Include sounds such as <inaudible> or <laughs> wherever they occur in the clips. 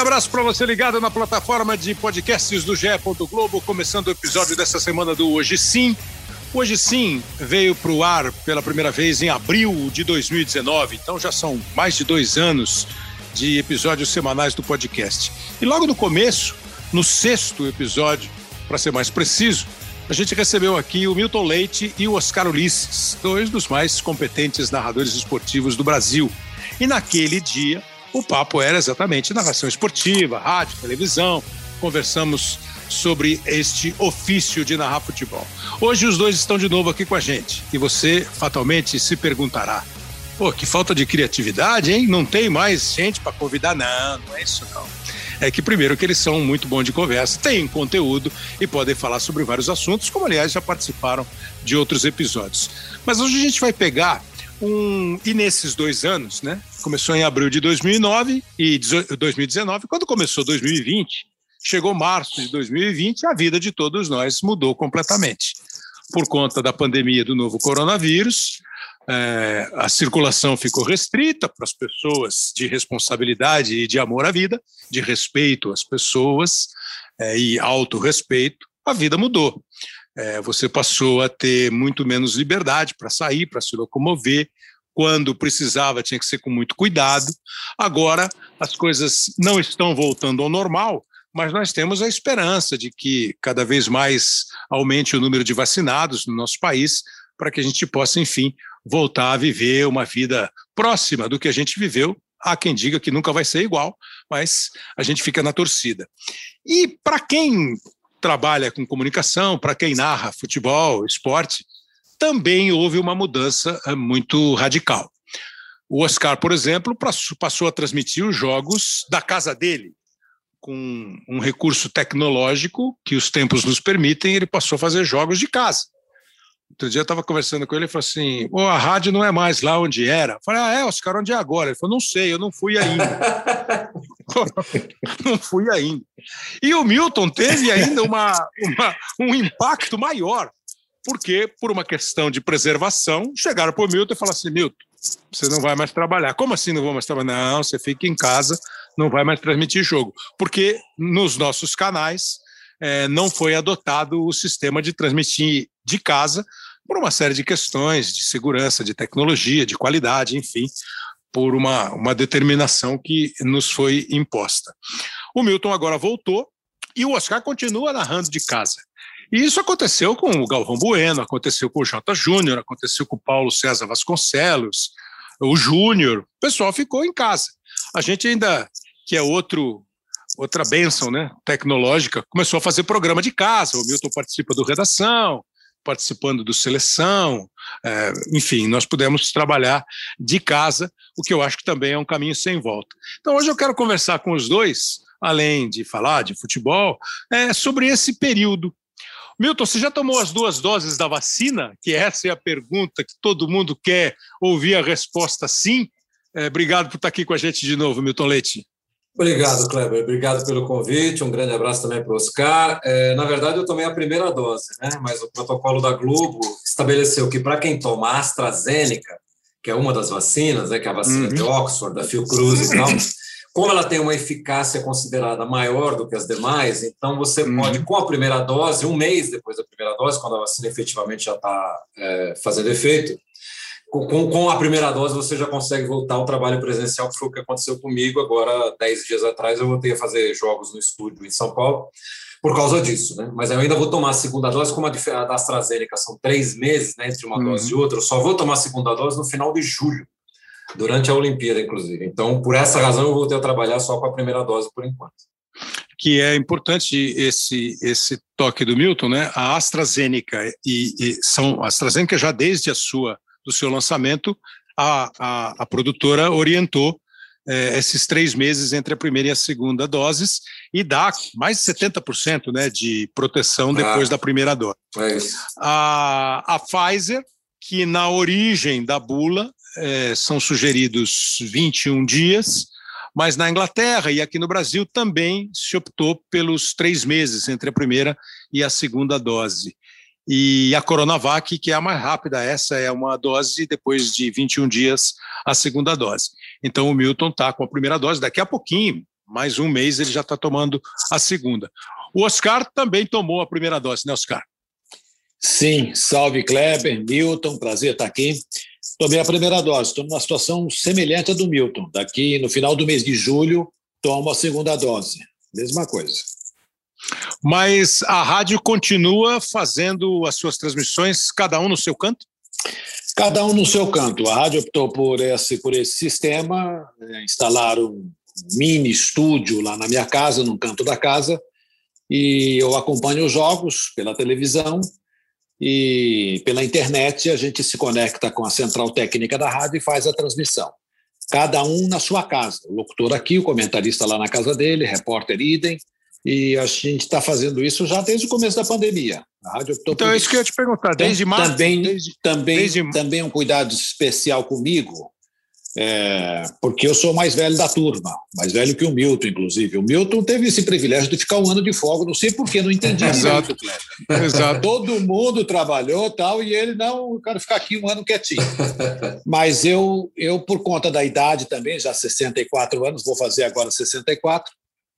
Abraço para você ligado na plataforma de podcasts do GE. Globo, começando o episódio dessa semana do Hoje Sim. Hoje Sim veio para o ar pela primeira vez em abril de 2019, então já são mais de dois anos de episódios semanais do podcast. E logo no começo, no sexto episódio, para ser mais preciso, a gente recebeu aqui o Milton Leite e o Oscar Ulisses, dois dos mais competentes narradores esportivos do Brasil. E naquele dia, o papo era exatamente narração esportiva, rádio, televisão. Conversamos sobre este ofício de narrar futebol. Hoje os dois estão de novo aqui com a gente e você fatalmente se perguntará: pô, que falta de criatividade, hein? Não tem mais gente para convidar? Não, não é isso não. É que primeiro que eles são muito bons de conversa, têm conteúdo e podem falar sobre vários assuntos, como aliás já participaram de outros episódios. Mas hoje a gente vai pegar um e nesses dois anos, né? Começou em abril de 2009 e 2019. Quando começou 2020, chegou março de 2020, a vida de todos nós mudou completamente. Por conta da pandemia do novo coronavírus, é, a circulação ficou restrita para as pessoas de responsabilidade e de amor à vida, de respeito às pessoas é, e autorrespeito, a vida mudou. É, você passou a ter muito menos liberdade para sair, para se locomover, quando precisava tinha que ser com muito cuidado. Agora as coisas não estão voltando ao normal, mas nós temos a esperança de que cada vez mais aumente o número de vacinados no nosso país, para que a gente possa, enfim, voltar a viver uma vida próxima do que a gente viveu. Há quem diga que nunca vai ser igual, mas a gente fica na torcida. E para quem trabalha com comunicação, para quem narra futebol, esporte, também houve uma mudança eh, muito radical. O Oscar, por exemplo, passou a transmitir os jogos da casa dele, com um recurso tecnológico que os tempos nos permitem, ele passou a fazer jogos de casa. Outro dia eu estava conversando com ele e falou assim: oh, a rádio não é mais lá onde era. Eu falei, ah, é, Oscar, onde é agora? Ele falou, não sei, eu não fui ainda. <laughs> não fui ainda. E o Milton teve ainda uma, uma, um impacto maior, porque, por uma questão de preservação, chegaram para o Milton e falaram assim: Milton, você não vai mais trabalhar. Como assim não vou mais trabalhar? Não, você fica em casa, não vai mais transmitir jogo. Porque nos nossos canais é, não foi adotado o sistema de transmitir de casa por uma série de questões de segurança, de tecnologia, de qualidade, enfim, por uma, uma determinação que nos foi imposta. O Milton agora voltou e o Oscar continua narrando de casa. E isso aconteceu com o Galvão Bueno, aconteceu com o Jota Júnior, aconteceu com o Paulo César Vasconcelos, o Júnior. O pessoal ficou em casa. A gente ainda, que é outro outra benção né, tecnológica, começou a fazer programa de casa. O Milton participa do Redação, participando do Seleção, é, enfim, nós pudemos trabalhar de casa, o que eu acho que também é um caminho sem volta. Então, hoje eu quero conversar com os dois, além de falar de futebol, é, sobre esse período. Milton, você já tomou as duas doses da vacina? Que essa é a pergunta que todo mundo quer ouvir a resposta sim. É, obrigado por estar aqui com a gente de novo, Milton Leite. Obrigado, Kleber. Obrigado pelo convite. Um grande abraço também para o Oscar. É, na verdade, eu tomei a primeira dose, né? mas o protocolo da Globo estabeleceu que para quem toma AstraZeneca, que é uma das vacinas, né, que é a vacina uhum. de Oxford, da Fiocruz e tal, como ela tem uma eficácia considerada maior do que as demais, então você uhum. pode, com a primeira dose, um mês depois da primeira dose, quando a vacina efetivamente já está é, fazendo efeito, com, com, a primeira dose você já consegue voltar ao trabalho presencial, que foi o que aconteceu comigo. Agora, dez dias atrás, eu voltei a fazer jogos no estúdio em São Paulo por causa disso, né? Mas eu ainda vou tomar a segunda dose, como a da AstraZeneca são três meses né, entre uma uhum. dose e outra, eu só vou tomar a segunda dose no final de julho, durante a Olimpíada, inclusive. Então, por essa razão, eu voltei a trabalhar só com a primeira dose por enquanto que é importante esse esse toque do Milton, né? A AstraZeneca e, e são a AstraZeneca já desde a sua do seu lançamento, a, a, a produtora orientou é, esses três meses entre a primeira e a segunda doses e dá mais de 70% né, de proteção depois ah, da primeira dose. É a, a Pfizer, que na origem da bula é, são sugeridos 21 dias, mas na Inglaterra e aqui no Brasil também se optou pelos três meses entre a primeira e a segunda dose e a Coronavac, que é a mais rápida, essa é uma dose, depois de 21 dias, a segunda dose. Então, o Milton está com a primeira dose, daqui a pouquinho, mais um mês ele já está tomando a segunda. O Oscar também tomou a primeira dose, né, Oscar? Sim, salve Kleber, Milton, prazer estar aqui. Tomei a primeira dose, estou numa situação semelhante à do Milton. Daqui no final do mês de julho, tomo a segunda dose. Mesma coisa. Mas a rádio continua fazendo as suas transmissões, cada um no seu canto? Cada um no seu canto. A rádio optou por esse, por esse sistema, é, instalaram um mini estúdio lá na minha casa, num canto da casa, e eu acompanho os jogos pela televisão e pela internet a gente se conecta com a central técnica da rádio e faz a transmissão. Cada um na sua casa. O locutor aqui, o comentarista lá na casa dele, repórter idem, e a gente está fazendo isso já desde o começo da pandemia. A rádio então é isso que eu ia te perguntar, desde março? Também, desde, também, desde... também um cuidado especial comigo, é, porque eu sou mais velho da turma, mais velho que o Milton, inclusive. O Milton teve esse privilégio de ficar um ano de folga, não sei porquê, não entendi <laughs> Exato. Exato. Todo mundo trabalhou tal, e ele não, eu quero ficar aqui um ano quietinho. <laughs> Mas eu, eu, por conta da idade também, já 64 anos, vou fazer agora 64,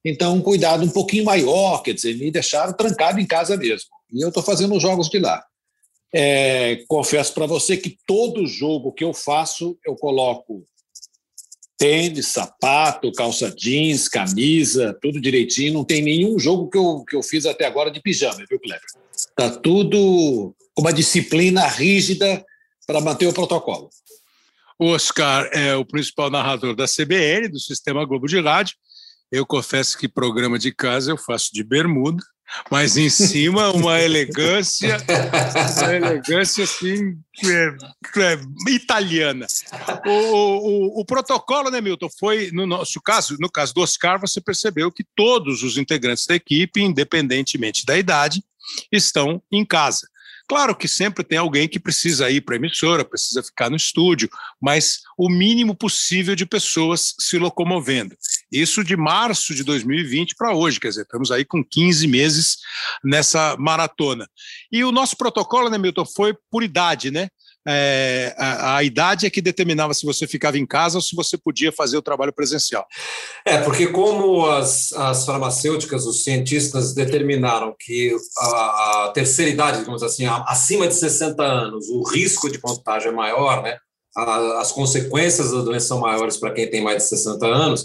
então um cuidado um pouquinho maior, quer dizer, me deixaram trancado em casa mesmo. E eu estou fazendo os jogos de lá. É, confesso para você que todo jogo que eu faço, eu coloco tênis, sapato, calça jeans, camisa, tudo direitinho. Não tem nenhum jogo que eu, que eu fiz até agora de pijama, viu, Kleber? Está tudo com uma disciplina rígida para manter o protocolo. O Oscar é o principal narrador da CBN, do Sistema Globo de Rádio. Eu confesso que programa de casa eu faço de bermuda, mas em cima uma elegância, uma elegância assim é, é, italiana. O, o, o, protocolo, né, Milton, foi no nosso caso, no caso do Oscar, você percebeu que todos os integrantes da equipe, independentemente da idade, estão em casa. Claro que sempre tem alguém que precisa ir para a emissora, precisa ficar no estúdio, mas o mínimo possível de pessoas se locomovendo. Isso de março de 2020 para hoje, quer dizer, estamos aí com 15 meses nessa maratona. E o nosso protocolo, né, Milton, foi por idade, né? é, a, a, idade é que determinava se você ficava em casa ou se você podia fazer o trabalho presencial. É, porque como as, as farmacêuticas, os cientistas determinaram que a, a terceira idade, digamos assim, acima de 60 anos, o risco de contágio é maior, né? A, as consequências da doença são maiores para quem tem mais de 60 anos.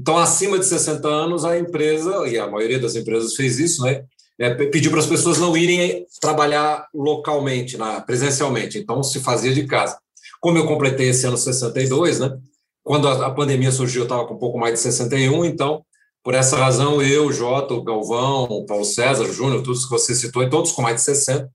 Então, acima de 60 anos, a empresa, e a maioria das empresas fez isso, né? é, pediu para as pessoas não irem trabalhar localmente, na, presencialmente, então se fazia de casa. Como eu completei esse ano 62, né? Quando a, a pandemia surgiu, eu estava com um pouco mais de 61, então, por essa razão, eu, Jota, o Galvão, o Paulo César, o Júnior, todos que você citou, e todos com mais de 60,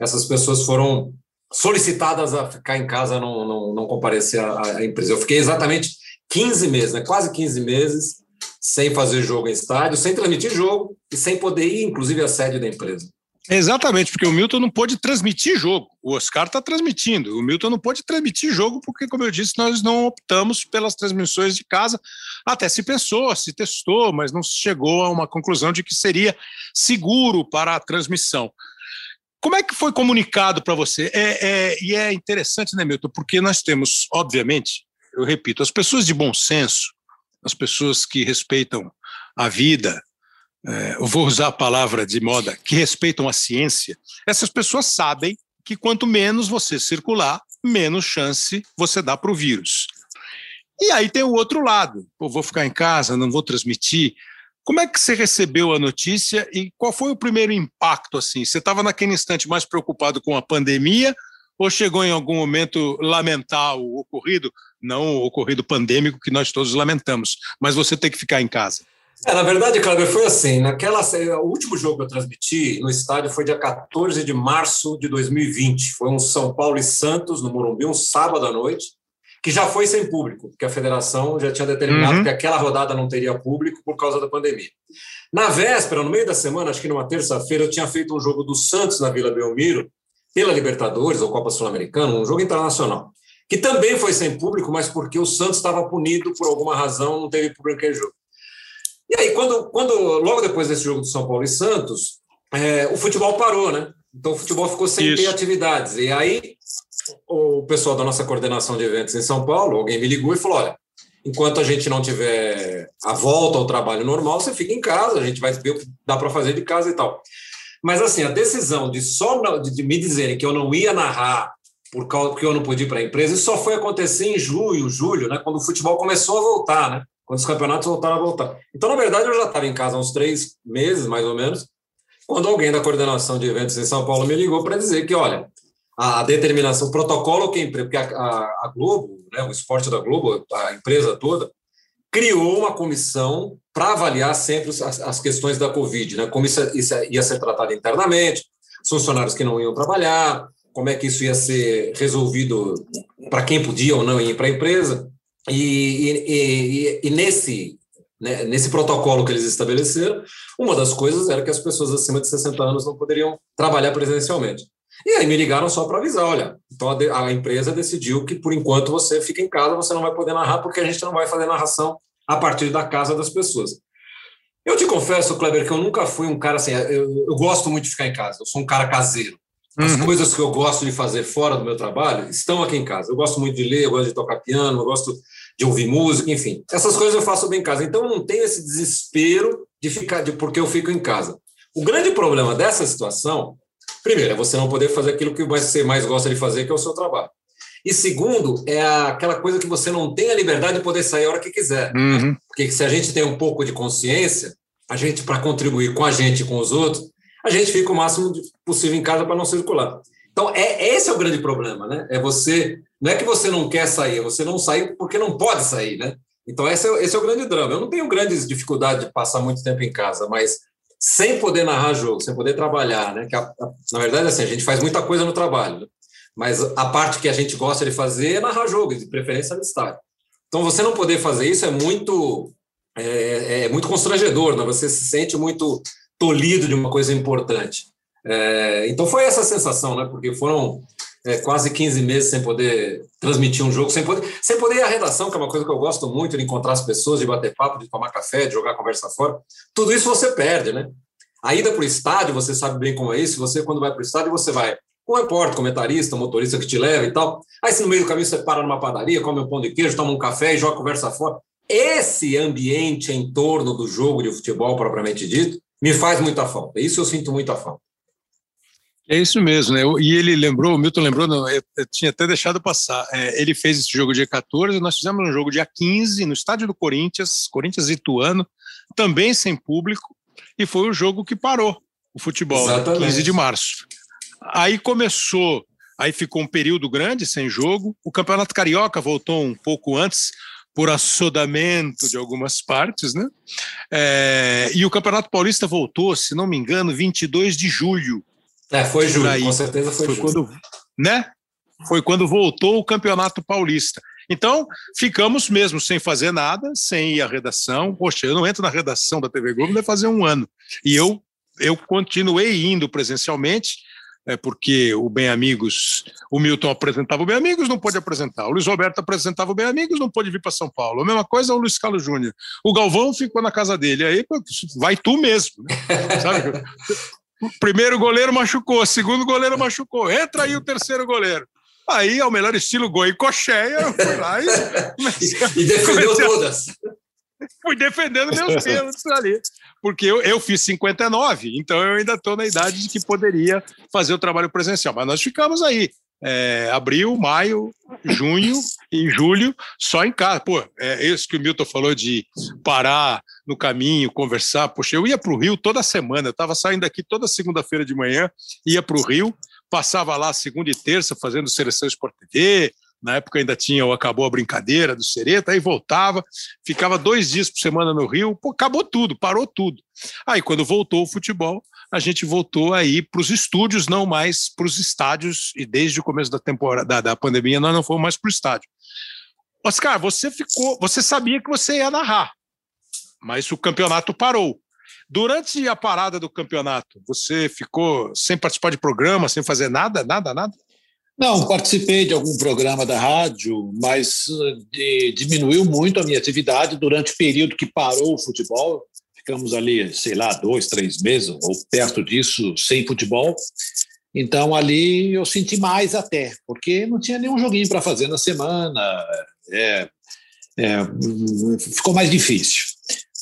essas pessoas foram solicitadas a ficar em casa, não, não, não comparecer à, à empresa. Eu fiquei exatamente 15 meses, né? quase 15 meses, sem fazer jogo em estádio, sem transmitir jogo e sem poder ir, inclusive, à sede da empresa. Exatamente, porque o Milton não pôde transmitir jogo. O Oscar está transmitindo. O Milton não pôde transmitir jogo porque, como eu disse, nós não optamos pelas transmissões de casa. Até se pensou, se testou, mas não chegou a uma conclusão de que seria seguro para a transmissão. Como é que foi comunicado para você? É, é, e é interessante, né, Milton? Porque nós temos, obviamente, eu repito, as pessoas de bom senso, as pessoas que respeitam a vida, é, eu vou usar a palavra de moda, que respeitam a ciência, essas pessoas sabem que quanto menos você circular, menos chance você dá para o vírus. E aí tem o outro lado, eu vou ficar em casa, não vou transmitir. Como é que você recebeu a notícia e qual foi o primeiro impacto assim? Você estava naquele instante mais preocupado com a pandemia ou chegou em algum momento lamentar o ocorrido, não o ocorrido pandêmico que nós todos lamentamos, mas você tem que ficar em casa? É, na verdade, Cláudio, foi assim, naquela o último jogo que eu transmiti no estádio foi dia 14 de março de 2020, foi um São Paulo e Santos no Morumbi, um sábado à noite, que já foi sem público, porque a federação já tinha determinado uhum. que aquela rodada não teria público por causa da pandemia. Na véspera, no meio da semana, acho que numa terça-feira, eu tinha feito um jogo do Santos na Vila Belmiro, pela Libertadores ou Copa Sul-Americana, um jogo internacional, que também foi sem público, mas porque o Santos estava punido por alguma razão, não teve público naquele jogo. E aí, quando, quando logo depois desse jogo do São Paulo e Santos, é, o futebol parou, né? Então o futebol ficou sem Isso. ter atividades. E aí o pessoal da nossa coordenação de eventos em São Paulo, alguém me ligou e falou: olha, enquanto a gente não tiver a volta ao trabalho normal, você fica em casa, a gente vai ver o que dá para fazer de casa e tal. Mas assim, a decisão de só de, me dizerem que eu não ia narrar por causa porque eu não podia ir para a empresa, isso só foi acontecer em julho, julho, né, quando o futebol começou a voltar, né? Quando os campeonatos voltaram a voltar. Então, na verdade, eu já estava em casa há uns três meses, mais ou menos, quando alguém da coordenação de eventos em São Paulo me ligou para dizer que, olha, a determinação, o protocolo que a, a, a Globo, né, o esporte da Globo, a empresa toda, criou uma comissão para avaliar sempre as, as, questões da Covid, né? Como isso, isso ia ser tratado internamente, funcionários que não iam trabalhar, como é que isso ia ser resolvido para quem podia ou não ir para a empresa. E, e, e, e nesse, né, nesse protocolo que eles estabeleceram, uma das coisas era que as pessoas acima de 60 anos não poderiam trabalhar presencialmente. E aí me ligaram só para avisar, olha, então a, a, empresa decidiu que por enquanto você fica em casa, você não vai poder narrar porque a gente não vai fazer narração a partir da casa das pessoas. Eu te confesso, Kleber, que eu nunca fui um cara assim, eu, eu gosto muito de ficar em casa, eu sou um cara caseiro. As uhum. coisas que eu gosto de fazer fora do meu trabalho estão aqui em casa. Eu gosto muito de ler, eu gosto de tocar piano, eu gosto de ouvir música, enfim. Essas coisas eu faço bem em casa. Então eu não tenho esse desespero de ficar de porque eu fico em casa. O grande problema dessa situação Primeiro, é você não poder fazer aquilo que você mais gosta de fazer, que é o seu trabalho. E segundo, é aquela coisa que você não tem a liberdade de poder sair a hora que quiser. Uhum. Porque se a gente tem um pouco de consciência, a gente, para contribuir com a gente e com os outros, a gente fica o máximo possível em casa para não circular. Então, é, esse é o grande problema, né? É você. Não é que você não quer sair, é você não sai porque não pode sair, né? Então, esse é, esse é o grande drama. Eu não tenho grandes dificuldades de passar muito tempo em casa, mas sem poder narrar jogo, sem poder trabalhar, né? Que a, a, na verdade, assim, a gente faz muita coisa no trabalho, né? mas a parte que a gente gosta de fazer é narrar jogo, de preferência no estádio. Então, você não poder fazer isso é muito é, é muito constrangedor, né? Você se sente muito tolhido de uma coisa importante. É, então, foi essa sensação, né? Porque foram é, quase 15 meses sem poder transmitir um jogo, sem poder, sem poder ir à redação, que é uma coisa que eu gosto muito, de encontrar as pessoas, de bater papo, de tomar café, de jogar conversa fora. Tudo isso você perde, né? A ida para o estádio, você sabe bem como é isso. Você, quando vai para o estádio, você vai com um repórter, comentarista, motorista que te leva e tal. Aí, se no meio do caminho você para numa padaria, come um pão de queijo, toma um café e joga conversa fora. Esse ambiente em torno do jogo de futebol propriamente dito me faz muita falta. Isso eu sinto muita falta. É isso mesmo, né? E ele lembrou, o Milton lembrou, não, eu, eu tinha até deixado passar. É, ele fez esse jogo dia 14, nós fizemos um jogo dia 15 no estádio do Corinthians, Corinthians Ituano, também sem público, e foi o jogo que parou o futebol, né? 15 de março. Aí começou, aí ficou um período grande sem jogo. O Campeonato Carioca voltou um pouco antes, por assodamento de algumas partes, né? É, e o Campeonato Paulista voltou, se não me engano, 22 de julho. É, foi julho, aí. com certeza foi, foi Quando, né? Foi quando voltou o Campeonato Paulista. Então, ficamos mesmo sem fazer nada, sem ir à redação. Poxa, eu não entro na redação da TV Globo deve fazer um ano. E eu, eu continuei indo presencialmente, é porque o Bem Amigos, o Milton apresentava o Bem Amigos, não pôde apresentar. O Luiz Roberto apresentava o Bem Amigos, não pôde vir para São Paulo. A mesma coisa o Luiz Carlos Júnior. O Galvão ficou na casa dele. Aí vai tu mesmo. Né? <laughs> Sabe? primeiro goleiro machucou, segundo goleiro machucou, entra aí o terceiro goleiro. Aí, ao melhor estilo Goicocheia, eu fui lá e. <laughs> e defendeu todas. Fui defendendo meus <laughs> pênaltis ali. Porque eu, eu fiz 59, então eu ainda estou na idade de que poderia fazer o trabalho presencial. Mas nós ficamos aí. É, abril, maio, junho e julho só em casa. Pô, é isso que o Milton falou de parar no caminho, conversar. Poxa, eu ia para o Rio toda semana, eu estava saindo daqui toda segunda-feira de manhã, ia para o Rio, passava lá segunda e terça fazendo seleção Sport TV. Na época ainda tinha o Acabou a Brincadeira do Sereta, aí voltava, ficava dois dias por semana no Rio, pô, acabou tudo, parou tudo. Aí quando voltou o futebol, a gente voltou aí para os estúdios, não mais para os estádios, e desde o começo da temporada da, da pandemia nós não fomos mais para o estádio. Oscar, você ficou, você sabia que você ia narrar, mas o campeonato parou. Durante a parada do campeonato, você ficou sem participar de programa, sem fazer nada, nada, nada? Não, participei de algum programa da rádio, mas de, diminuiu muito a minha atividade durante o período que parou o futebol. Ficamos ali, sei lá, dois, três meses ou perto disso sem futebol. Então ali eu senti mais até, porque não tinha nenhum joguinho para fazer na semana. É, É, ficou mais difícil.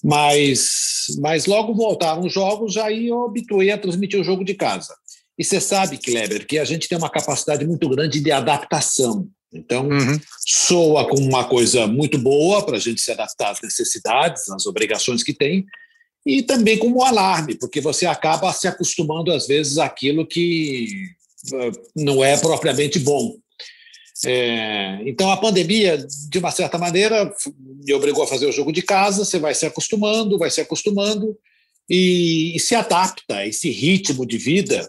Mas, mas logo voltaram os jogos, aí eu habituei a transmitir o jogo de casa. E você sabe, Kleber, que a gente tem uma capacidade muito grande de adaptação. Então, uhum. soa como uma coisa muito boa para a gente se adaptar às necessidades, às obrigações que tem, e também como um alarme, porque você acaba se acostumando, às vezes, àquilo que eh, não é propriamente bom. É, então, a pandemia, de uma certa maneira, me obrigou a fazer o jogo de casa. Você vai se acostumando, vai se acostumando e, e se adapta a esse ritmo de vida.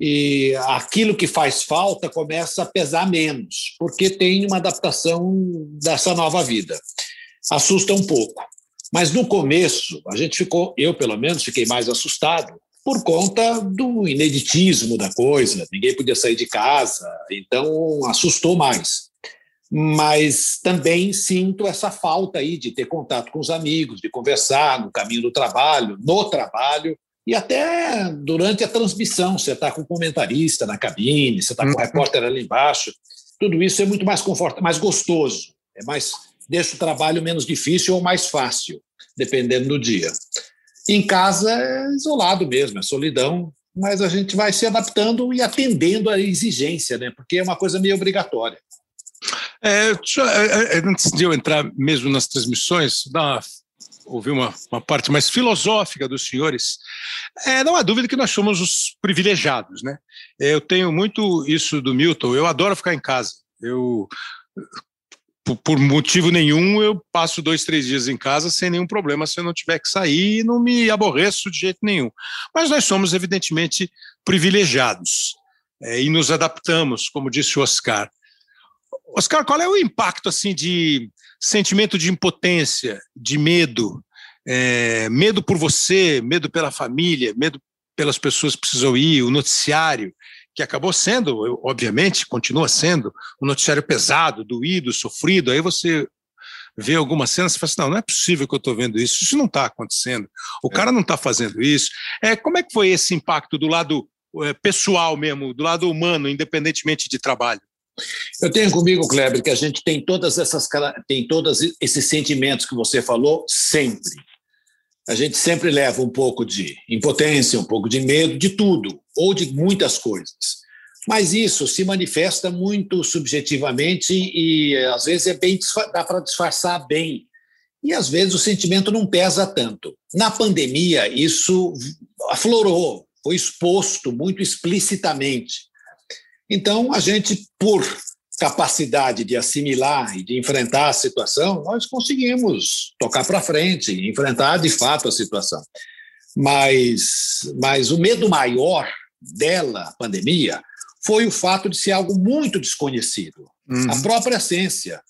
E aquilo que faz falta começa a pesar menos, porque tem uma adaptação dessa nova vida. Assusta um pouco. Mas no começo, a gente ficou, eu pelo menos, fiquei mais assustado, por conta do ineditismo da coisa, ninguém podia sair de casa, então assustou mais. Mas também sinto essa falta aí de ter contato com os amigos, de conversar no caminho do trabalho, no trabalho, e até durante a transmissão, você está com o comentarista na cabine, você está com o uhum. repórter ali embaixo, tudo isso é muito mais confortável, mais gostoso, é mais deixa o trabalho menos difícil ou mais fácil, dependendo do dia. Em casa é isolado mesmo, é solidão, mas a gente vai se adaptando e atendendo à exigência, né? Porque é uma coisa meio obrigatória. É, é, é, antes de eu entrar mesmo nas transmissões, dar ouvir uma, uma parte mais filosófica dos senhores, é, não há dúvida que nós somos os privilegiados, né? Eu tenho muito isso do Milton, eu adoro ficar em casa. Eu por, motivo nenhum, eu passo dois, três dias em casa sem nenhum problema se eu não tiver que sair e não me aborreço de jeito nenhum. Mas nós somos, evidentemente, privilegiados é, e nos adaptamos, como disse o Oscar. Oscar, qual é o impacto assim de sentimento de impotência, de medo, é, medo por você, medo pela família, medo pelas pessoas que precisam ir, o noticiário, que acabou sendo, obviamente, continua sendo um noticiário pesado, doído, sofrido. Aí você vê alguma cena e fala assim: não, não é possível que eu estou vendo isso, isso não está acontecendo, o é. cara não está fazendo isso. É, como é que foi esse impacto do lado é, pessoal mesmo, do lado humano, independentemente de trabalho? Eu tenho comigo, Kleber, que a gente tem todas essas tem todos esses sentimentos que você falou sempre a gente sempre leva um pouco de impotência, um pouco de medo, de tudo, ou de muitas coisas. Mas isso se manifesta muito subjetivamente e às vezes é bem dá para disfarçar bem. E às vezes o sentimento não pesa tanto. Na pandemia, isso aflorou, foi exposto muito explicitamente. Então, a gente, por capacidade de assimilar e de enfrentar a situação, nós conseguimos tocar para frente, enfrentar de fato a situação. Mas, mas o medo maior dela, a pandemia, foi o fato de ser algo muito desconhecido. Uhum. A própria ciência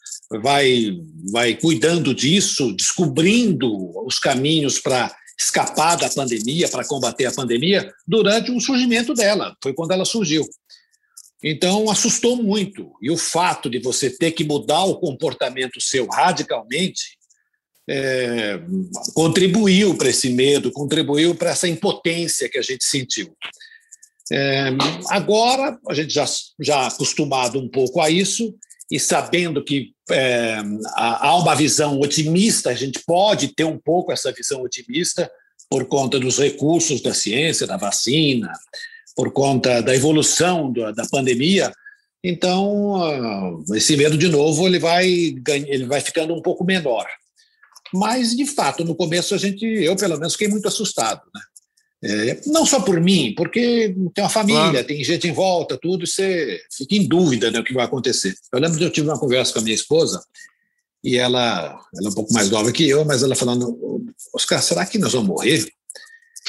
vai, vai cuidando disso, descobrindo os caminhos para escapar da pandemia, para combater a pandemia, durante o surgimento dela. Foi quando ela surgiu. Então, assustou muito. E o fato de você ter que mudar o comportamento seu radicalmente é, contribuiu para esse medo, contribuiu para essa impotência que a gente sentiu. É, agora, a gente já, já acostumado um pouco a isso e sabendo que é, há uma visão otimista, a gente pode ter um pouco essa visão otimista por conta dos recursos da ciência, da vacina, por conta da evolução da pandemia. Então, ah, esse medo, de novo, ele vai, ele vai ficando um pouco menor. Mas, de fato, no começo, a gente, eu pelo menos, fiquei muito assustado. Né? É, não só por mim, porque tem uma família, claro. tem gente em volta, tudo, você fica em dúvida né, o que vai acontecer. Eu lembro que eu tive uma conversa com a minha esposa, e ela, ela é um pouco mais nova que eu, mas ela falando: Oscar, será que nós vamos morrer?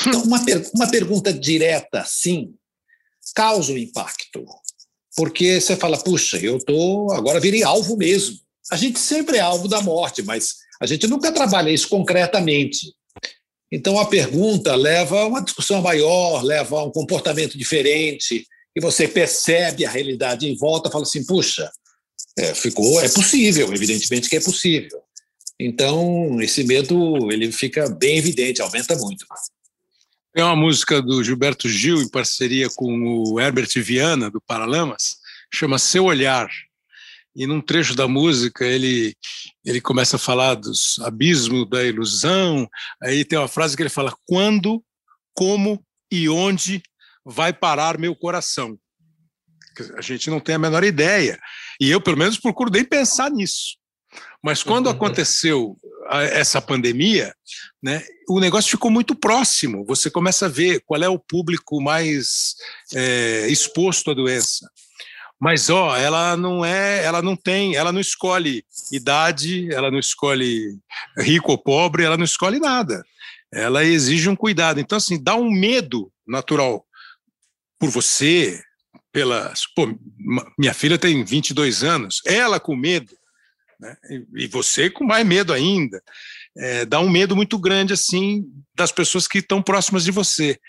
Então, uma, per uma pergunta direta, sim, causa um impacto. Porque você fala, puxa, eu tô agora virei alvo mesmo. A gente sempre é alvo da morte, mas a gente nunca trabalha isso concretamente. Então a pergunta leva a uma discussão maior, leva a um comportamento diferente, e você percebe a realidade em volta, fala assim, puxa, é, ficou, é possível, evidentemente que é possível. Então esse medo ele fica bem evidente, aumenta muito. Tem uma música do Gilberto Gil em parceria com o Herbert Viana, do Paralamas, chama Seu Olhar. e num trecho da música ele, ele começa a falar dos abismos da ilusão, aí tem uma frase que ele fala, quando, como e onde vai parar meu coração? A gente não tem a menor ideia, e eu pelo menos procuro nem pensar nisso. Mas quando aconteceu essa pandemia, né, o negócio ficou muito próximo. Você começa a ver qual é o público mais é, exposto à doença. Mas ó, ela não é, ela não tem, ela não escolhe idade, ela não escolhe rico ou pobre, ela não escolhe nada. Ela exige um cuidado. Então assim, dá um medo natural por você, pela, pô, minha filha tem 22 anos, ela com medo né? E você com mais medo ainda. É, dá um medo muito grande assim das pessoas que estão próximas de você.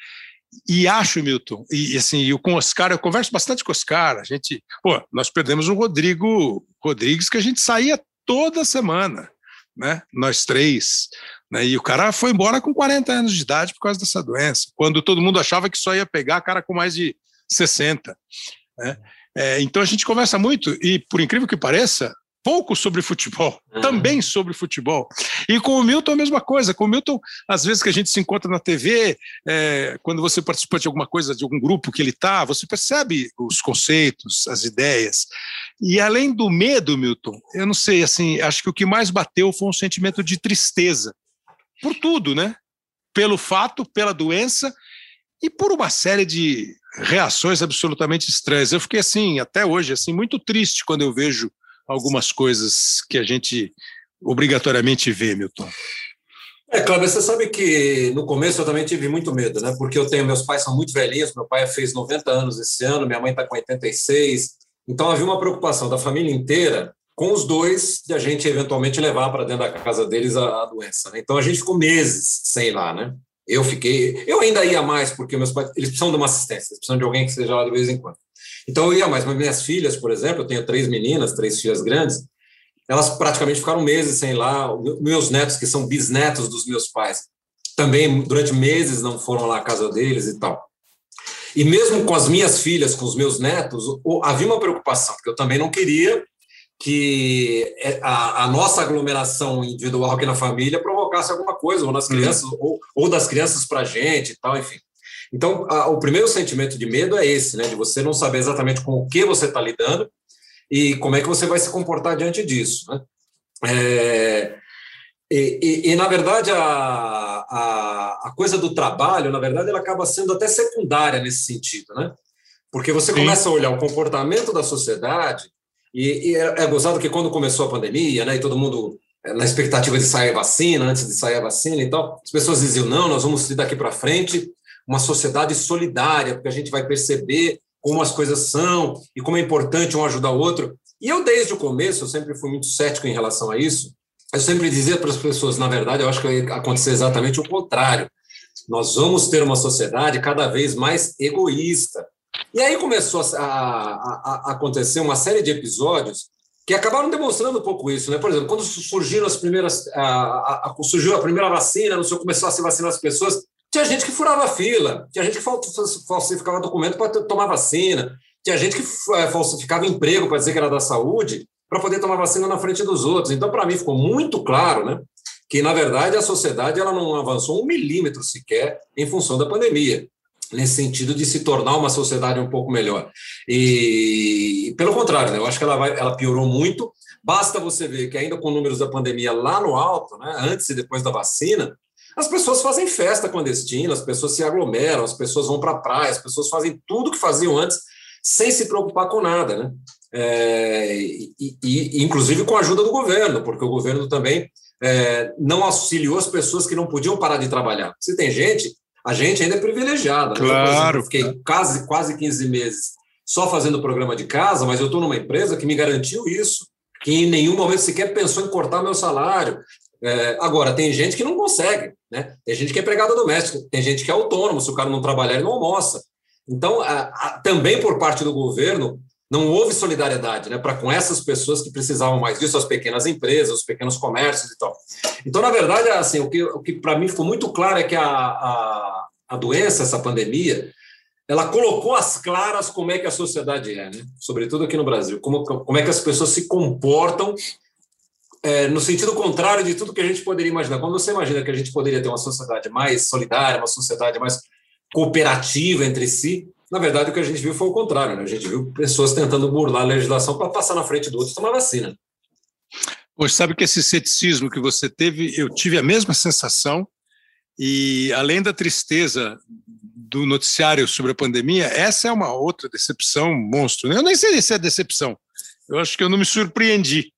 E acho, Milton, e assim, eu com o Oscar, eu converso bastante com o Oscar, a gente, pô, nós perdemos o Rodrigo Rodrigues, que a gente saía toda semana, né? Nós três. Né? E o cara foi embora com 40 anos de idade por causa dessa doença, quando todo mundo achava que só ia pegar cara com mais de 60. Né? É, então a gente conversa muito, e por incrível que pareça, pouco sobre futebol, uhum. também sobre futebol. E com o Milton a mesma coisa. Com o Milton, às vezes que a gente se encontra na TV, é, quando você participa de alguma coisa, de algum grupo que ele está, você percebe os conceitos, as ideias. E além do medo, Milton, eu não sei, assim, acho que o que mais bateu foi um sentimento de tristeza. Por tudo, né? Pelo fato, pela doença e por uma série de reações absolutamente estranhas. Eu fiquei assim, até hoje, assim, muito triste quando eu vejo algumas coisas que a gente obrigatoriamente vê, Milton? É, Cláudio, você sabe que no começo eu também tive muito medo, né? Porque eu tenho, meus pais são muito velhinhos, meu pai fez 90 anos esse ano, minha mãe está com 86. Então havia uma preocupação da família inteira com os dois de a gente eventualmente levar para dentro da casa deles a, a doença. Né? Então a gente ficou meses sem ir lá, né? Eu fiquei, eu ainda ia mais porque meus pais, eles precisam de uma assistência, eles precisam de alguém que seja lá de vez em quando. Então eu ia mais, mas minhas filhas, por exemplo, eu tenho três meninas, três filhas grandes, elas praticamente ficaram meses sem lá. Meus netos, que são bisnetos dos meus pais, também durante meses não foram lá à casa deles e tal. E mesmo com as minhas filhas, com os meus netos, havia uma preocupação, porque eu também não queria que é, a, a nossa aglomeração individual aqui na família provocasse alguma coisa, ou nas uhum. crianças, uhum. ou, ou das crianças para a gente e tal, enfim. Então, a, o primeiro sentimento de medo é esse, né? De você não saber exatamente com o que você está lidando e como é que você vai se comportar diante disso, né? É, e, e, e, na verdade, a, a, a, coisa do trabalho, na verdade, ela acaba sendo até secundária nesse sentido, né? Porque você Sim. começa a olhar o comportamento da sociedade, e, e é, é gozado que quando começou a pandemia, né, e todo mundo é, na expectativa de sair a vacina, antes de sair a vacina e tal, as pessoas diziam: não, nós vamos daqui para frente uma sociedade solidária, porque a gente vai perceber como as coisas são e como é importante um ajudar o outro. E eu, desde o começo, eu sempre fui muito cético em relação a isso. Eu sempre dizia para as pessoas, na verdade, eu acho que vai acontecer exatamente o contrário. Nós vamos ter uma sociedade cada vez mais egoísta. E aí começou a, a, a acontecer uma série de episódios que acabaram demonstrando um pouco isso, né? Por exemplo, quando surgiram as primeiras, a, a, surgiu a primeira vacina, não sei, começou a se vacinar as pessoas, tinha gente que furava fila, tinha gente que falsificava documento para tomar vacina, tinha gente que eh, falsificava emprego para dizer que era da saúde, para poder tomar vacina na frente dos outros. Então, para mim, ficou muito claro né, que, na verdade, a sociedade ela não avançou um milímetro sequer em função da pandemia, nesse sentido de se tornar uma sociedade um pouco melhor. E, pelo contrário, né, eu acho que ela, vai, ela piorou muito. Basta você ver que, ainda com números da pandemia lá no alto, né, antes e depois da vacina, as pessoas fazem festa clandestina, as pessoas se aglomeram, as pessoas vão para a praia, as pessoas fazem tudo que faziam antes sem se preocupar com nada, né? É, e, e, inclusive com a ajuda do governo, porque o governo também é, não auxiliou as pessoas que não podiam parar de trabalhar. Se tem gente, a gente ainda é privilegiada. Né? Claro. Eu fiquei quase, quase 15 meses só fazendo programa de casa, mas eu estou numa empresa que me garantiu isso, que em nenhum momento sequer pensou em cortar meu salário, é, agora, tem gente que não consegue, né? Tem gente que é empregada doméstica, tem gente que é autônomo, se o cara não trabalhar, ele não almoça. Então, a, a, também por parte do governo, não houve solidariedade né, para com essas pessoas que precisavam mais disso, as pequenas empresas, os pequenos comércios e tal. Então, na verdade, assim, o que, o que para mim ficou muito claro é que a, a, a doença, essa pandemia, ela colocou às claras como é que a sociedade é, né? sobretudo aqui no Brasil, como, como é que as pessoas se comportam é, no sentido contrário de tudo que a gente poderia imaginar. Quando você imagina que a gente poderia ter uma sociedade mais solidária, uma sociedade mais cooperativa entre si, na verdade o que a gente viu foi o contrário. Né? A gente viu pessoas tentando burlar a legislação para passar na frente do outro e tomar vacina. Pois sabe que esse ceticismo que você teve, eu tive a mesma sensação, e além da tristeza do noticiário sobre a pandemia, essa é uma outra decepção monstro. Né? Eu nem sei se é decepção. Eu acho que eu não me surpreendi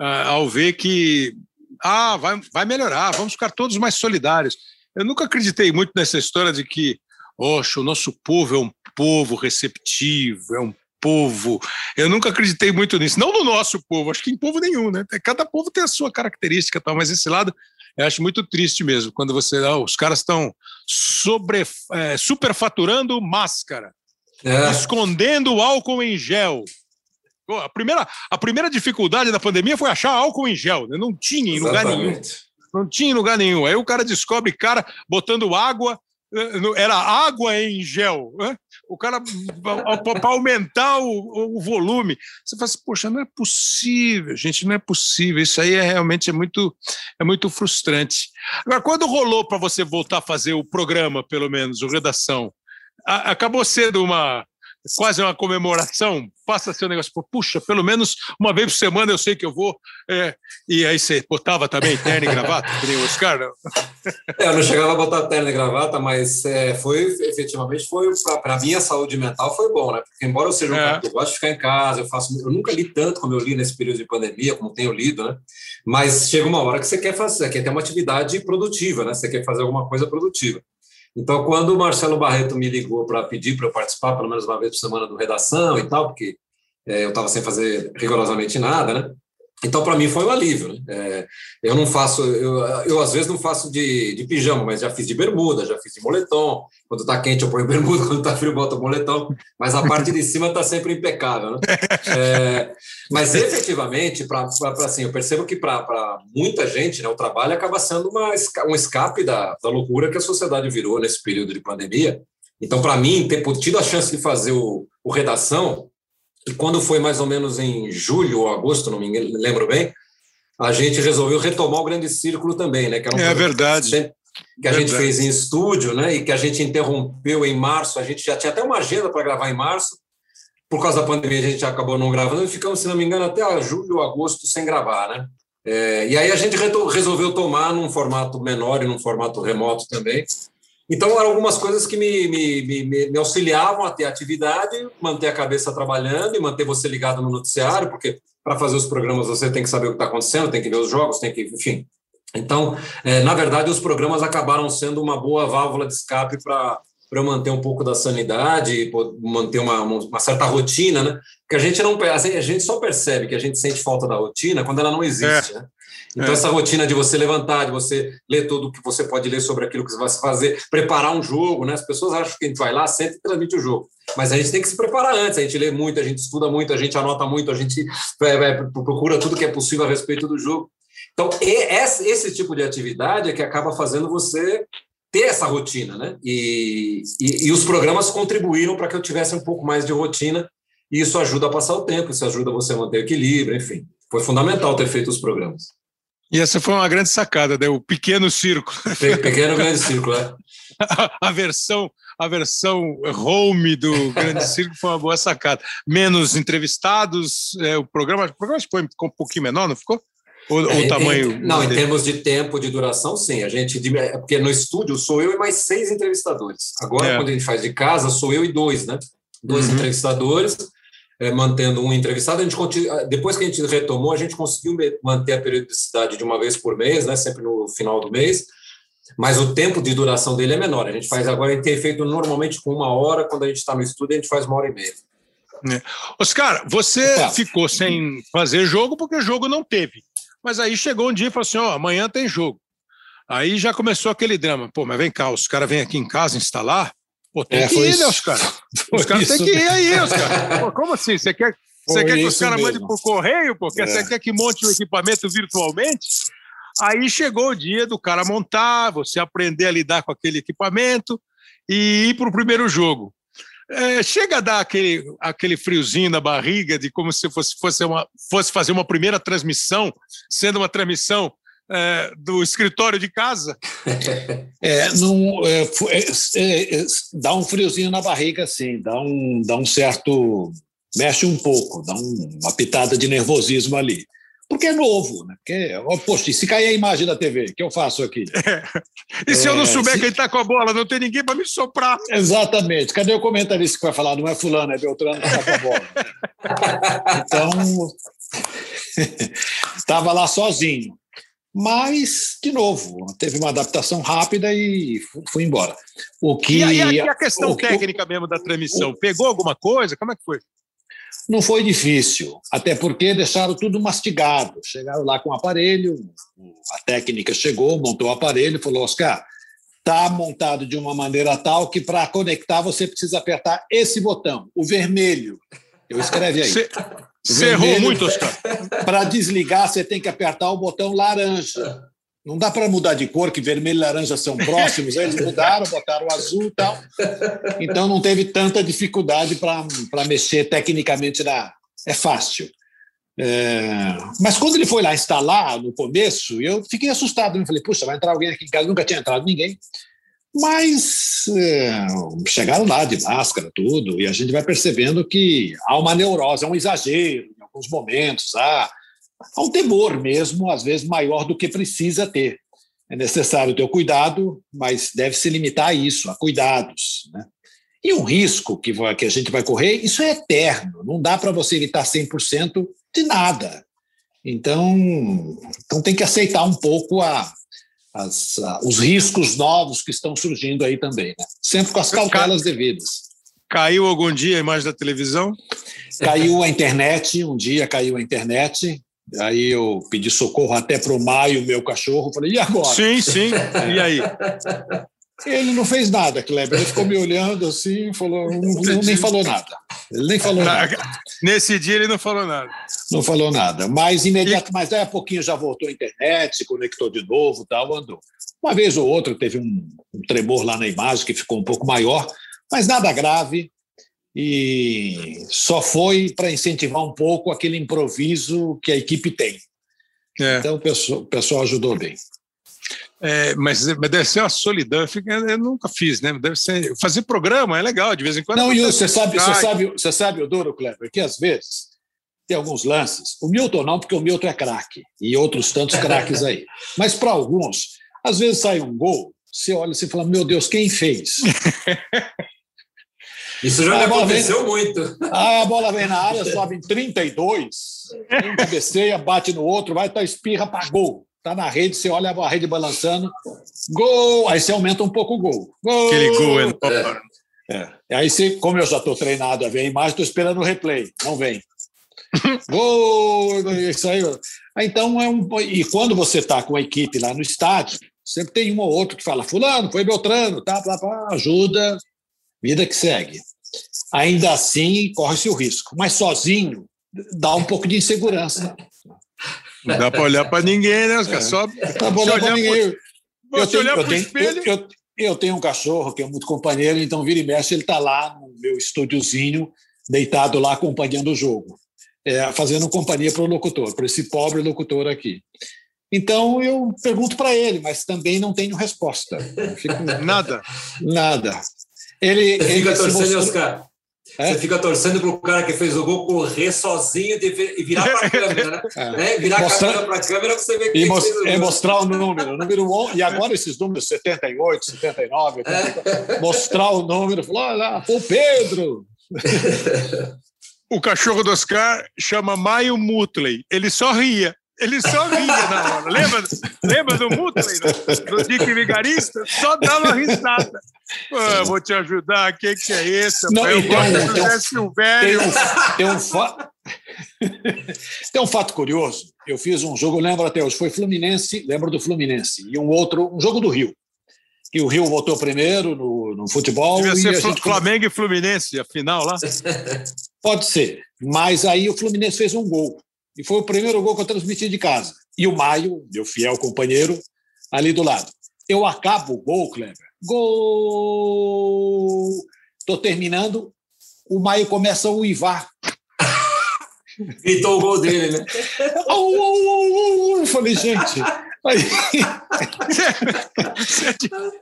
uh, ao ver que ah, vai, vai melhorar, vamos ficar todos mais solidários. Eu nunca acreditei muito nessa história de que, oxe, o nosso povo é um povo receptivo, é um povo. Eu nunca acreditei muito nisso. Não no nosso povo, acho que em povo nenhum, né? Cada povo tem a sua característica, tal, mas esse lado eu acho muito triste mesmo, quando você. Ah, os caras estão sobre, é, superfaturando máscara, é. escondendo o álcool em gel. A primeira, a primeira dificuldade da pandemia foi achar álcool em gel. Né? Não tinha em lugar nenhum. Não tinha em lugar nenhum. Aí o cara descobre cara botando água era água em gel. Né? O cara, para aumentar o, o, volume. Você fala assim, poxa, não é possível, gente, não é possível. Isso aí é realmente é muito, é muito frustrante. Agora, quando rolou para você voltar a fazer o programa, pelo menos, o redação, a, acabou sendo uma quase uma comemoração, passa a ser um negócio, puxa, pelo menos uma vez por semana eu sei que eu vou. É, e aí você botava também terno e gravata, que nem o Oscar? Não? É, eu não chegava a botar terno e gravata, mas é, foi, efetivamente, foi para a minha saúde mental foi bom, né? Porque embora eu seja um é. cara que eu gosto de ficar em casa, eu faço. Eu nunca li tanto como eu li nesse período de pandemia, como tenho lido, né? Mas chega uma hora que você quer fazer, quer ter uma atividade produtiva, né? Você quer fazer alguma coisa produtiva. Então, quando o Marcelo Barreto me ligou para pedir para eu participar, pelo menos uma vez por semana, do redação e tal, porque é, eu estava sem fazer rigorosamente nada, né? Então, para mim, foi um alívio. Né? É, eu não faço, eu, eu às vezes não faço de, de pijama, mas já fiz de bermuda, já fiz de moletom. Quando está quente, eu ponho <laughs> bermuda, quando está frio, eu boto moletom. Mas a parte de cima está sempre impecável. Né? É, mas, efetivamente, pra, pra, pra, assim, eu percebo que para muita gente, né, o trabalho acaba sendo uma, um escape da, da loucura que a sociedade virou nesse período de pandemia. Então, para mim, ter tido a chance de fazer o, o redação e quando foi mais ou menos em julho ou agosto, não me lembro bem, a gente resolveu retomar o Grande Círculo também, né? Que era um é verdade. Que a verdade. gente fez em estúdio, né? E que a gente interrompeu em março. A gente já tinha até uma agenda para gravar em março. Por causa da pandemia, a gente acabou não gravando e ficamos, se não me engano, até julho ou agosto sem gravar, né? É, e aí a gente resolveu tomar num formato menor e num formato remoto também. Então, eram algumas coisas que me, me, me, me, auxiliavam a ter atividade, manter a cabeça trabalhando e manter você ligado no noticiário, porque para fazer os programas você tem que saber o que está acontecendo, tem que ver os jogos, tem que, enfim. Então, é, na verdade, os programas acabaram sendo uma boa válvula de escape para para manter um pouco da sanidade, manter uma, uma certa rotina, né? Porque a gente não a gente só percebe que a gente sente falta da rotina quando ela não existe, é. né? Então, é. essa rotina de você levantar, de você ler tudo o que você pode ler sobre aquilo que você vai fazer, preparar um jogo, né? As pessoas acham que a gente vai lá, sempre transmite o jogo. Mas a gente tem que se preparar antes, a gente lê muito, a gente estuda muito, a gente anota muito, a gente é, é, procura tudo que é possível a respeito do jogo. Então, esse tipo de atividade é que acaba fazendo você ter essa rotina, né? E, e, e os programas contribuíram para que eu tivesse um pouco mais de rotina, e isso ajuda a passar o tempo, isso ajuda você a manter o equilíbrio, enfim. Foi fundamental ter feito os programas. E essa foi uma grande sacada, né? o pequeno círculo. Pequeno grande círculo, é. <laughs> A, versão a versão home do Grande Círculo foi uma boa sacada. Menos entrevistados, é, o programa, o programa ficou um pouquinho menor, não ficou? Ou, é, o tamanho? Em, não, em termos de tempo de duração, sim. A gente, é, porque no estúdio sou eu e mais seis entrevistadores. Agora, é. quando a gente faz de casa, sou eu e dois, né? Dois uhum. entrevistadores é, mantendo um entrevistado. A gente continua, depois que a gente retomou, a gente conseguiu manter a periodicidade de uma vez por mês, né, sempre no final do mês, mas o tempo de duração dele é menor. A gente faz agora, a gente tem feito normalmente com uma hora, quando a gente está no estúdio, a gente faz uma hora e meia. É. Oscar, você ficou sem fazer jogo porque o jogo não teve. Mas aí chegou um dia e falou assim: ó, oh, amanhã tem jogo. Aí já começou aquele drama. Pô, mas vem cá, os caras vêm aqui em casa instalar, Pô, tem é, que ir, isso. né, os caras? <laughs> Os caras têm que ir aí, os caras. como assim? Você quer, você quer que os caras mandem por correio? Porque é. você quer que monte o equipamento virtualmente? Aí chegou o dia do cara montar, você aprender a lidar com aquele equipamento e ir para o primeiro jogo. É, chega a dar aquele, aquele friozinho na barriga de como se fosse, fosse, uma, fosse fazer uma primeira transmissão, sendo uma transmissão é, do escritório de casa? <laughs> É, não, é, é, é, dá um friozinho na barriga, sim, dá um, dá um certo. mexe um pouco, dá um, uma pitada de nervosismo ali. Porque é novo, né? Porque, poxa, e se cair a imagem da TV, o que eu faço aqui? <laughs> E se eu não souber se... quem está com a bola, não tem ninguém para me soprar. Exatamente. Cadê o comentarista que vai falar? Não é fulano, é Beltrano que está com a bola. <laughs> então, estava lá sozinho. Mas, de novo, teve uma adaptação rápida e fui embora. O que, e, a, e a questão o, técnica o, mesmo da transmissão? O, Pegou alguma coisa? Como é que foi? Não foi difícil, até porque deixaram tudo mastigado. Chegaram lá com o aparelho, a técnica chegou, montou o aparelho e falou: Oscar, está montado de uma maneira tal que para conectar você precisa apertar esse botão, o vermelho. Eu escrevi aí. Cê... Você errou muito, Oscar. Para desligar, você tem que apertar o botão laranja. Não dá para mudar de cor, que vermelho e laranja são próximos. Eles mudaram, botaram azul e tal. Então não teve tanta dificuldade para mexer tecnicamente na. É fácil. É... Mas quando ele foi lá instalar no começo, eu fiquei assustado. Eu falei, puxa, vai entrar alguém aqui em casa. Nunca tinha entrado ninguém. Mas é, chegaram lá de máscara, tudo, e a gente vai percebendo que há uma neurose, há um exagero em alguns momentos, há, há um temor mesmo, às vezes maior do que precisa ter. É necessário ter o cuidado, mas deve se limitar a isso, a cuidados. Né? E um risco que, vai, que a gente vai correr, isso é eterno, não dá para você evitar 100% de nada. Então, então tem que aceitar um pouco a, as, uh, os riscos novos que estão surgindo aí também, né? sempre com as cautelas Ca... devidas. Caiu algum dia a imagem da televisão? Caiu a <laughs> internet, um dia caiu a internet, aí eu pedi socorro até para o Maio, meu cachorro, falei, e agora? Sim, sim, <laughs> e aí? <laughs> Ele não fez nada, Kleber. Ele ficou me olhando assim falou, não, nem falou nada. Ele nem falou nada. Nesse dia ele não falou nada. Não falou nada. Mas imediato, mas daí a pouquinho já voltou à internet, se conectou de novo, tal, andou. Uma vez ou outra teve um, um tremor lá na imagem que ficou um pouco maior, mas nada grave. E só foi para incentivar um pouco aquele improviso que a equipe tem. É. Então o pessoal, o pessoal ajudou bem. É, mas, mas, deve ser uma solidão. Eu, eu, nunca fiz, né? Deve ser. Fazer programa é legal, de vez em quando. Não, e você sabe, você sabe, você sabe, o Duro Kleber, que às vezes tem alguns lances. O Milton não, porque o Milton é craque, e outros tantos craques aí. <laughs> Mas para alguns, às vezes sai um gol, você olha e fala: Meu Deus, quem fez? <laughs> Isso já aconteceu vem, muito. <laughs> A bola vem na área, sobe em 32, um cabeceia, bate no outro, vai, tá espirra para gol tá na rede, você olha a rede balançando, gol, aí você aumenta um pouco o gol. gol Aquele gol é. é. Aí você, como eu já estou treinado a ver a imagem, estou esperando o replay, não vem. <laughs> gol, isso aí. Então é um e quando você está com a equipe lá no estádio, sempre tem um ou outro que fala fulano, foi Beltrano, tá, tá, tá ajuda, vida que segue. Ainda assim corre-se o risco, mas sozinho dá um pouco de insegurança. Não dá para olhar para ninguém, né, Oscar? É. Só dá para olhar para ninguém. Pro... Eu, tenho, olhar eu, tenho, espelho... eu, eu, eu, tenho um cachorro que é muito companheiro, então vira e mexe, ele está lá no meu estúdiozinho, deitado lá acompanhando o jogo, é, fazendo companhia para o locutor, para esse pobre locutor aqui. Então eu pergunto para ele, mas também não tenho resposta. Fico... Nada. Nada. Ele, ele fica torcendo, mostrou... Oscar. É? Você fica torcendo para o cara que fez o gol correr sozinho e virar para a <laughs> câmera, né? É. né? Virar Mostrar... a câmera para a câmera para você ver que most... É mostrar o número, o número 1, e agora esses números 78, 79, é. <laughs> mostrar o número, falar, olha lá, o Pedro. <laughs> o cachorro do Oscar chama Maio Mutley. Ele só ria. Ele só ria na hora. Lembra, lembra do Mutley, do, do Dick Vigarista? Só dava risada. Pô, vou te ajudar, o que, que é isso? Não, eu gosto um, velho. Tem um, tem, um fa... tem um fato curioso. Eu fiz um jogo, lembro até hoje, foi Fluminense, lembro do Fluminense, e um outro, um jogo do Rio. Que o Rio votou primeiro no, no futebol. Devia ser gente... Flamengo e Fluminense, a final lá? Pode ser. Mas aí o Fluminense fez um gol. E foi o primeiro gol que eu transmiti de casa. E o Maio, meu fiel companheiro, ali do lado. Eu acabo o gol, Kleber. Gol! estou terminando, o Maio começa a uivar. <laughs> Gritou o gol dele, né? <laughs> Au, au, au, au. Falei, gente. Aí, <laughs>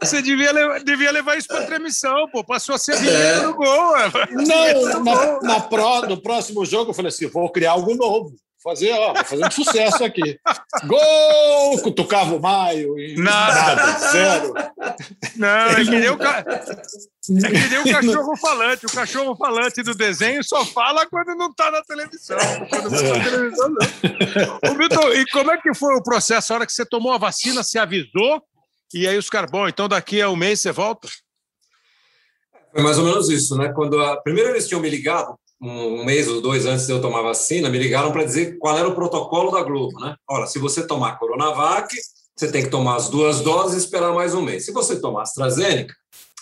Você devia levar, devia levar isso para transmissão, pô. Passou a ser é. no gol. não, na, na pró, no próximo jogo eu falei assim: vou criar algo novo. Fazer, ó, vou fazer um sucesso aqui. Gol! Cutucava o Maio e Nada. nada, zero. Não, é que nem o, <laughs> ca... é que nem o cachorro falante. O cachorro falante do desenho só fala quando não está na televisão. Quando não tá na televisão, não. Ô, Milton, e como é que foi o processo? A hora que você tomou a vacina, se avisou? E aí os caras, bom, então daqui a um mês você volta? Foi mais ou menos isso, né? Quando a... Primeiro eles tinham me ligado, um mês ou dois antes de eu tomar vacina, me ligaram para dizer qual era o protocolo da Globo, né? Olha, se você tomar Coronavac, você tem que tomar as duas doses e esperar mais um mês. Se você tomar AstraZeneca,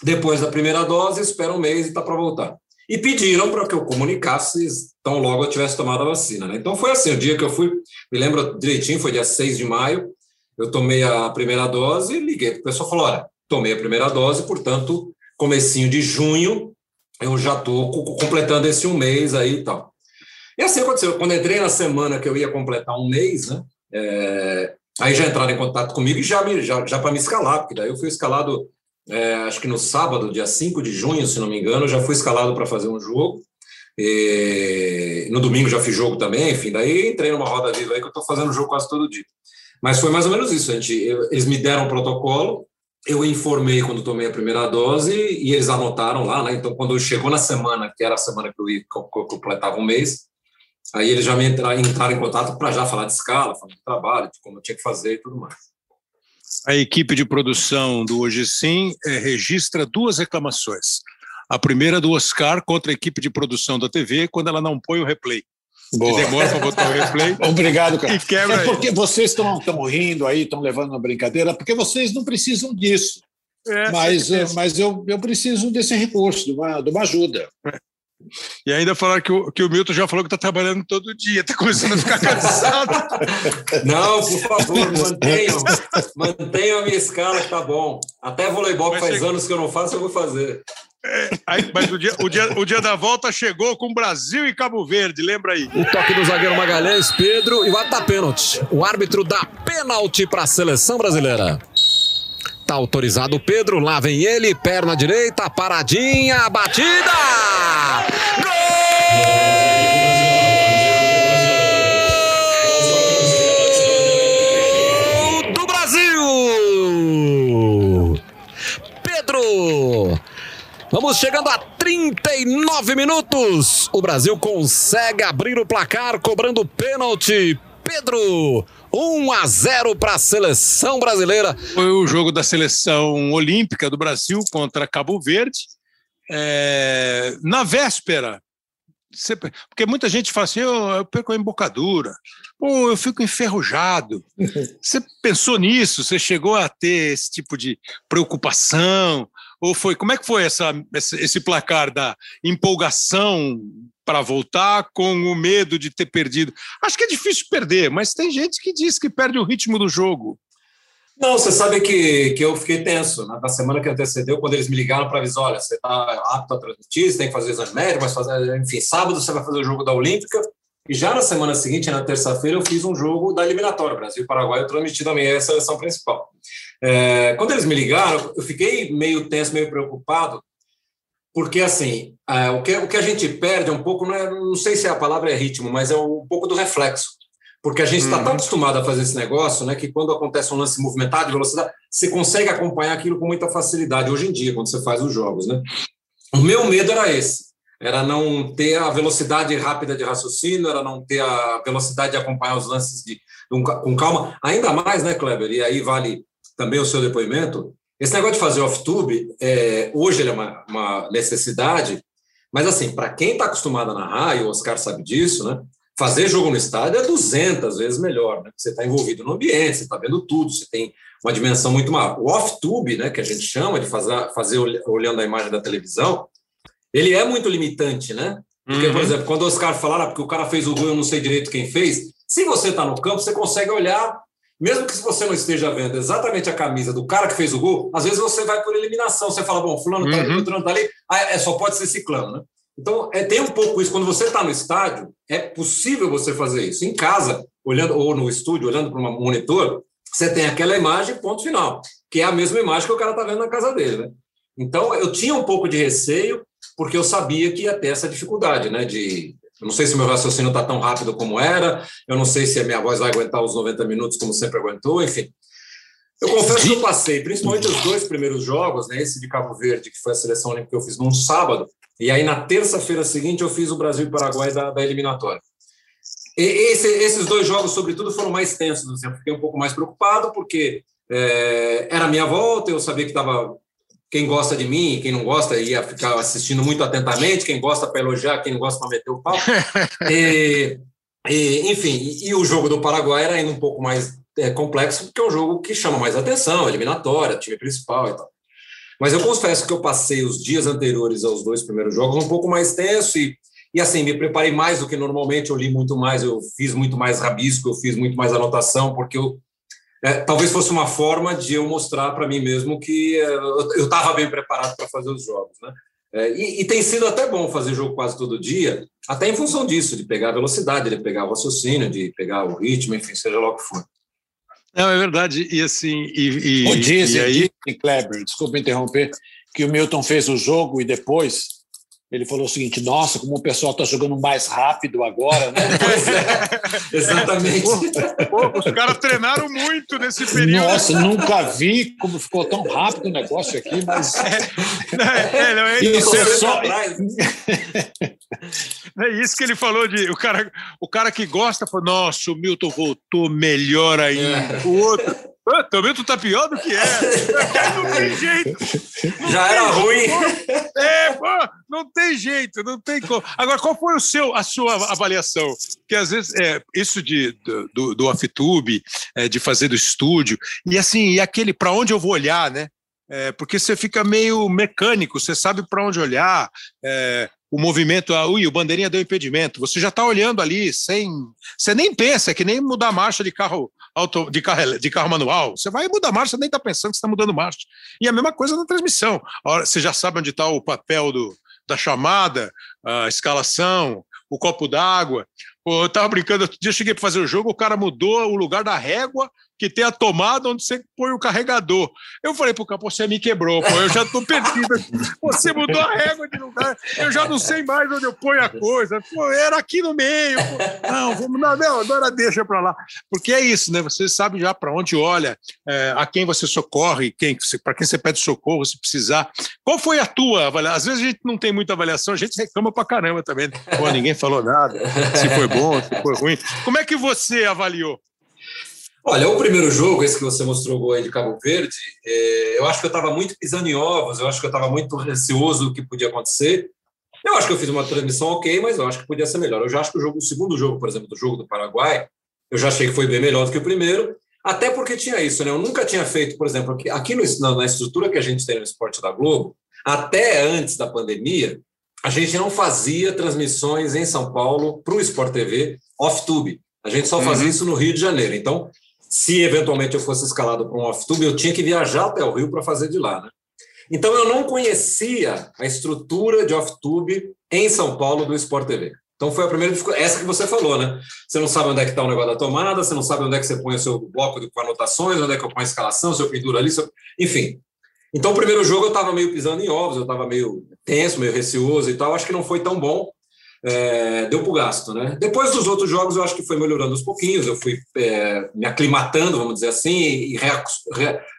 depois da primeira dose, espera um mês e está para voltar. E pediram para que eu comunicasse tão logo eu tivesse tomado a vacina, né? Então foi assim, o dia que eu fui, me lembro direitinho, foi dia 6 de maio, eu tomei a primeira dose e liguei. O pessoal falou, olha, tomei a primeira dose, portanto, comecinho de junho, eu já estou completando esse um mês aí e tal. E assim aconteceu. Quando entrei na semana que eu ia completar um mês, né? É, aí já entraram em contato comigo e já, já, já para me escalar, porque daí eu fui escalado, é, acho que no sábado, dia 5 de junho, se não me engano, já fui escalado para fazer um jogo. E no domingo já fiz jogo também, enfim, daí entrei numa roda viva aí que eu estou fazendo jogo quase todo dia. Mas foi mais ou menos isso. A gente, eles me deram um protocolo, eu informei quando tomei a primeira dose e eles anotaram lá, né? Então, quando chegou na semana, que era a semana que eu, completava um mês, aí eles já me entraram, entraram em contato para já falar de escala, falar de trabalho, de como eu tinha que fazer e tudo mais. A equipe de produção do Hoje Sim eh, registra duas reclamações. A primeira do Oscar contra a equipe de produção da TV, quando ela não põe o replay. Boa. Que demora para botar o replay. Obrigado, cara. E quebra é porque vocês estão rindo aí, estão levando uma brincadeira, porque vocês não precisam disso. É, mas eh, mas eu, eu preciso desse recurso, de uma, de uma ajuda. E ainda falaram que o, que o Milton já falou que está trabalhando todo dia, está começando a ficar <laughs> cansado. Não, por favor, mantenham, mantenham a minha escala que tá bom. Até voleibol, que faz chega... anos que eu não faço, eu vou fazer. É, aí, mas o dia, o, dia, o dia da volta chegou com Brasil e Cabo Verde, lembra aí? O toque do zagueiro Magalhães, Pedro, e o ato da pênalti. O árbitro dá pênalti para a seleção brasileira. Tá autorizado o Pedro, lá vem ele, perna direita, paradinha, batida! Gol do Brasil! Pedro! Vamos chegando a 39 minutos. O Brasil consegue abrir o placar cobrando pênalti. Pedro, 1 a 0 para a seleção brasileira. Foi o jogo da seleção olímpica do Brasil contra Cabo Verde. É, na véspera, porque muita gente fala assim: oh, eu perco a embocadura, ou eu fico enferrujado. <laughs> Você pensou nisso? Você chegou a ter esse tipo de preocupação? Ou foi como é que foi essa, esse placar da empolgação para voltar com o medo de ter perdido? Acho que é difícil perder, mas tem gente que diz que perde o ritmo do jogo. Não, você sabe que, que eu fiquei tenso. Né? Na semana que antecedeu, quando eles me ligaram para avisar: olha, você está apto a transmitir, você tem que fazer exame médico, mas fazer, enfim, sábado você vai fazer o jogo da Olímpica. E já na semana seguinte, na terça-feira, eu fiz um jogo da eliminatória, Brasil e Paraguai, eu transmiti também a seleção principal. É, quando eles me ligaram, eu fiquei meio tenso, meio preocupado, porque assim, é, o, que, o que a gente perde é um pouco, não, é, não sei se a palavra é ritmo, mas é um pouco do reflexo. Porque a gente está uhum. tão acostumado a fazer esse negócio, né, que quando acontece um lance movimentado de velocidade, você consegue acompanhar aquilo com muita facilidade hoje em dia, quando você faz os jogos, né? O meu medo era esse, era não ter a velocidade rápida de raciocínio, era não ter a velocidade de acompanhar os lances de, com calma, ainda mais, né, Kleber? E aí vale também o seu depoimento. Esse negócio de fazer off-tube, é, hoje ele é uma, uma necessidade, mas assim, para quem está acostumado a narrar, e o Oscar sabe disso, né? Fazer jogo no estádio é 200 vezes melhor, né? Você está envolvido no ambiente, você está vendo tudo, você tem uma dimensão muito maior. O off-tube, né, que a gente chama de fazer, fazer olhando a imagem da televisão, ele é muito limitante, né? Porque, uhum. por exemplo, quando o Oscar falaram, ah, porque o cara fez o gol, eu não sei direito quem fez, se você está no campo, você consegue olhar mesmo que você não esteja vendo exatamente a camisa do cara que fez o gol, às vezes você vai por eliminação. Você fala, bom, fulano está ali, uhum. fulano está ali, ah, é, só pode ser ciclano, né? Então, é, tem um pouco isso. Quando você está no estádio, é possível você fazer isso. Em casa, olhando ou no estúdio, olhando para um monitor, você tem aquela imagem, ponto final, que é a mesma imagem que o cara está vendo na casa dele. Né? Então, eu tinha um pouco de receio, porque eu sabia que ia ter essa dificuldade, né? De, eu não sei se meu raciocínio está tão rápido como era, eu não sei se a minha voz vai aguentar os 90 minutos como sempre aguentou, enfim. Eu confesso que eu passei, principalmente os dois primeiros jogos, né? Esse de Cabo Verde, que foi a seleção olímpica que eu fiz num sábado, e aí na terça-feira seguinte eu fiz o Brasil e Paraguai da, da eliminatória. E esse, esses dois jogos, sobretudo, foram mais tensos. Assim, eu fiquei um pouco mais preocupado, porque é, era a minha volta, eu sabia que estava. Quem gosta de mim, quem não gosta, ia ficar assistindo muito atentamente. Quem gosta para elogiar, quem não gosta para meter o pau. <laughs> e, e, enfim, e, e, o jogo do Paraguai era ainda um pouco mais é, complexo, porque é um jogo que chama mais atenção, eliminatória, time principal e tal. Mas eu confesso que eu passei os dias anteriores aos dois primeiros jogos um pouco mais tenso e e assim, me preparei mais do que normalmente, eu li muito mais, eu fiz muito mais rabisco, eu fiz muito mais anotação, porque eu, é, talvez fosse uma forma de eu mostrar para mim mesmo que é, eu estava bem preparado para fazer os jogos. Né? É, e, e, tem sido até bom fazer jogo quase todo dia, até em função disso, de pegar a velocidade, de pegar o raciocínio, de pegar o ritmo, enfim, seja lá o que for. Não, é verdade. E assim. E, e, o dizem, e aí... dizem, Kleber, desculpa interromper, que o Milton fez o jogo e depois ele falou o seguinte: nossa, como o pessoal está jogando mais rápido agora, né? <laughs> é, exatamente. Pô, os caras treinaram muito nesse período. Nossa, nunca vi como ficou tão rápido o negócio aqui, mas. <laughs> É, é, não, é isso é só. É isso que ele falou de o cara, o cara que gosta, falou, nossa, o Milton voltou melhor ainda. É. O outro, ah, também tu tá pior do que é. Não tem jeito. Não Já tem era ruim. É, pô, não tem jeito, não tem como. Agora, qual foi o seu, a sua avaliação? Porque às vezes é, isso de, do, do off-tube, é, de fazer do estúdio, e assim, e aquele para onde eu vou olhar, né? É, porque você fica meio mecânico, você sabe para onde olhar, é, o movimento, ah, ui, o bandeirinha deu impedimento, você já está olhando ali sem. Você nem pensa, é que nem mudar a marcha de carro auto, de, carro, de carro manual. Você vai mudar a marcha, nem está pensando que está mudando marcha. E a mesma coisa na transmissão. Você já sabe onde está o papel do, da chamada, a escalação, o copo d'água. Eu estava brincando, outro dia cheguei para fazer o jogo, o cara mudou o lugar da régua que tem a tomada onde você põe o carregador. Eu falei pro cara, você me quebrou, pô, eu já tô perdido. Você mudou a régua de lugar, eu já não sei mais onde eu ponho a coisa. Pô, era aqui no meio. Pô. Não, vamos, não, não, agora deixa para lá. Porque é isso, né? Você sabe já para onde olha, é, a quem você socorre, quem, para quem você pede socorro se precisar. Qual foi a tua avaliação? Às vezes a gente não tem muita avaliação, a gente reclama para caramba também. Pô, ninguém falou nada, se foi bom, se foi ruim. Como é que você avaliou? Olha, o primeiro jogo, esse que você mostrou aí de Cabo Verde, é, eu acho que eu estava muito pisando em ovos, eu acho que eu estava muito receoso do que podia acontecer. Eu acho que eu fiz uma transmissão ok, mas eu acho que podia ser melhor. Eu já acho que o, jogo, o segundo jogo, por exemplo, do jogo do Paraguai, eu já achei que foi bem melhor do que o primeiro, até porque tinha isso, né? Eu nunca tinha feito, por exemplo, aqui, aqui no, na estrutura que a gente tem no esporte da Globo, até antes da pandemia, a gente não fazia transmissões em São Paulo para o Sport TV off-tube. A gente só fazia uhum. isso no Rio de Janeiro. Então, se eventualmente eu fosse escalado para um off-tube, eu tinha que viajar até o Rio para fazer de lá. Né? Então, eu não conhecia a estrutura de off-tube em São Paulo do Sport TV. Então, foi a primeira dificuldade, essa que você falou, né? Você não sabe onde é que está o negócio da tomada, você não sabe onde é que você põe o seu bloco com anotações, onde é que eu ponho a escalação, se eu penduro ali, eu... enfim. Então, o primeiro jogo eu estava meio pisando em ovos, eu estava meio tenso, meio receoso e tal. Acho que não foi tão bom é, deu para o gasto. Né? Depois dos outros jogos, eu acho que foi melhorando aos pouquinhos, eu fui é, me aclimatando, vamos dizer assim, e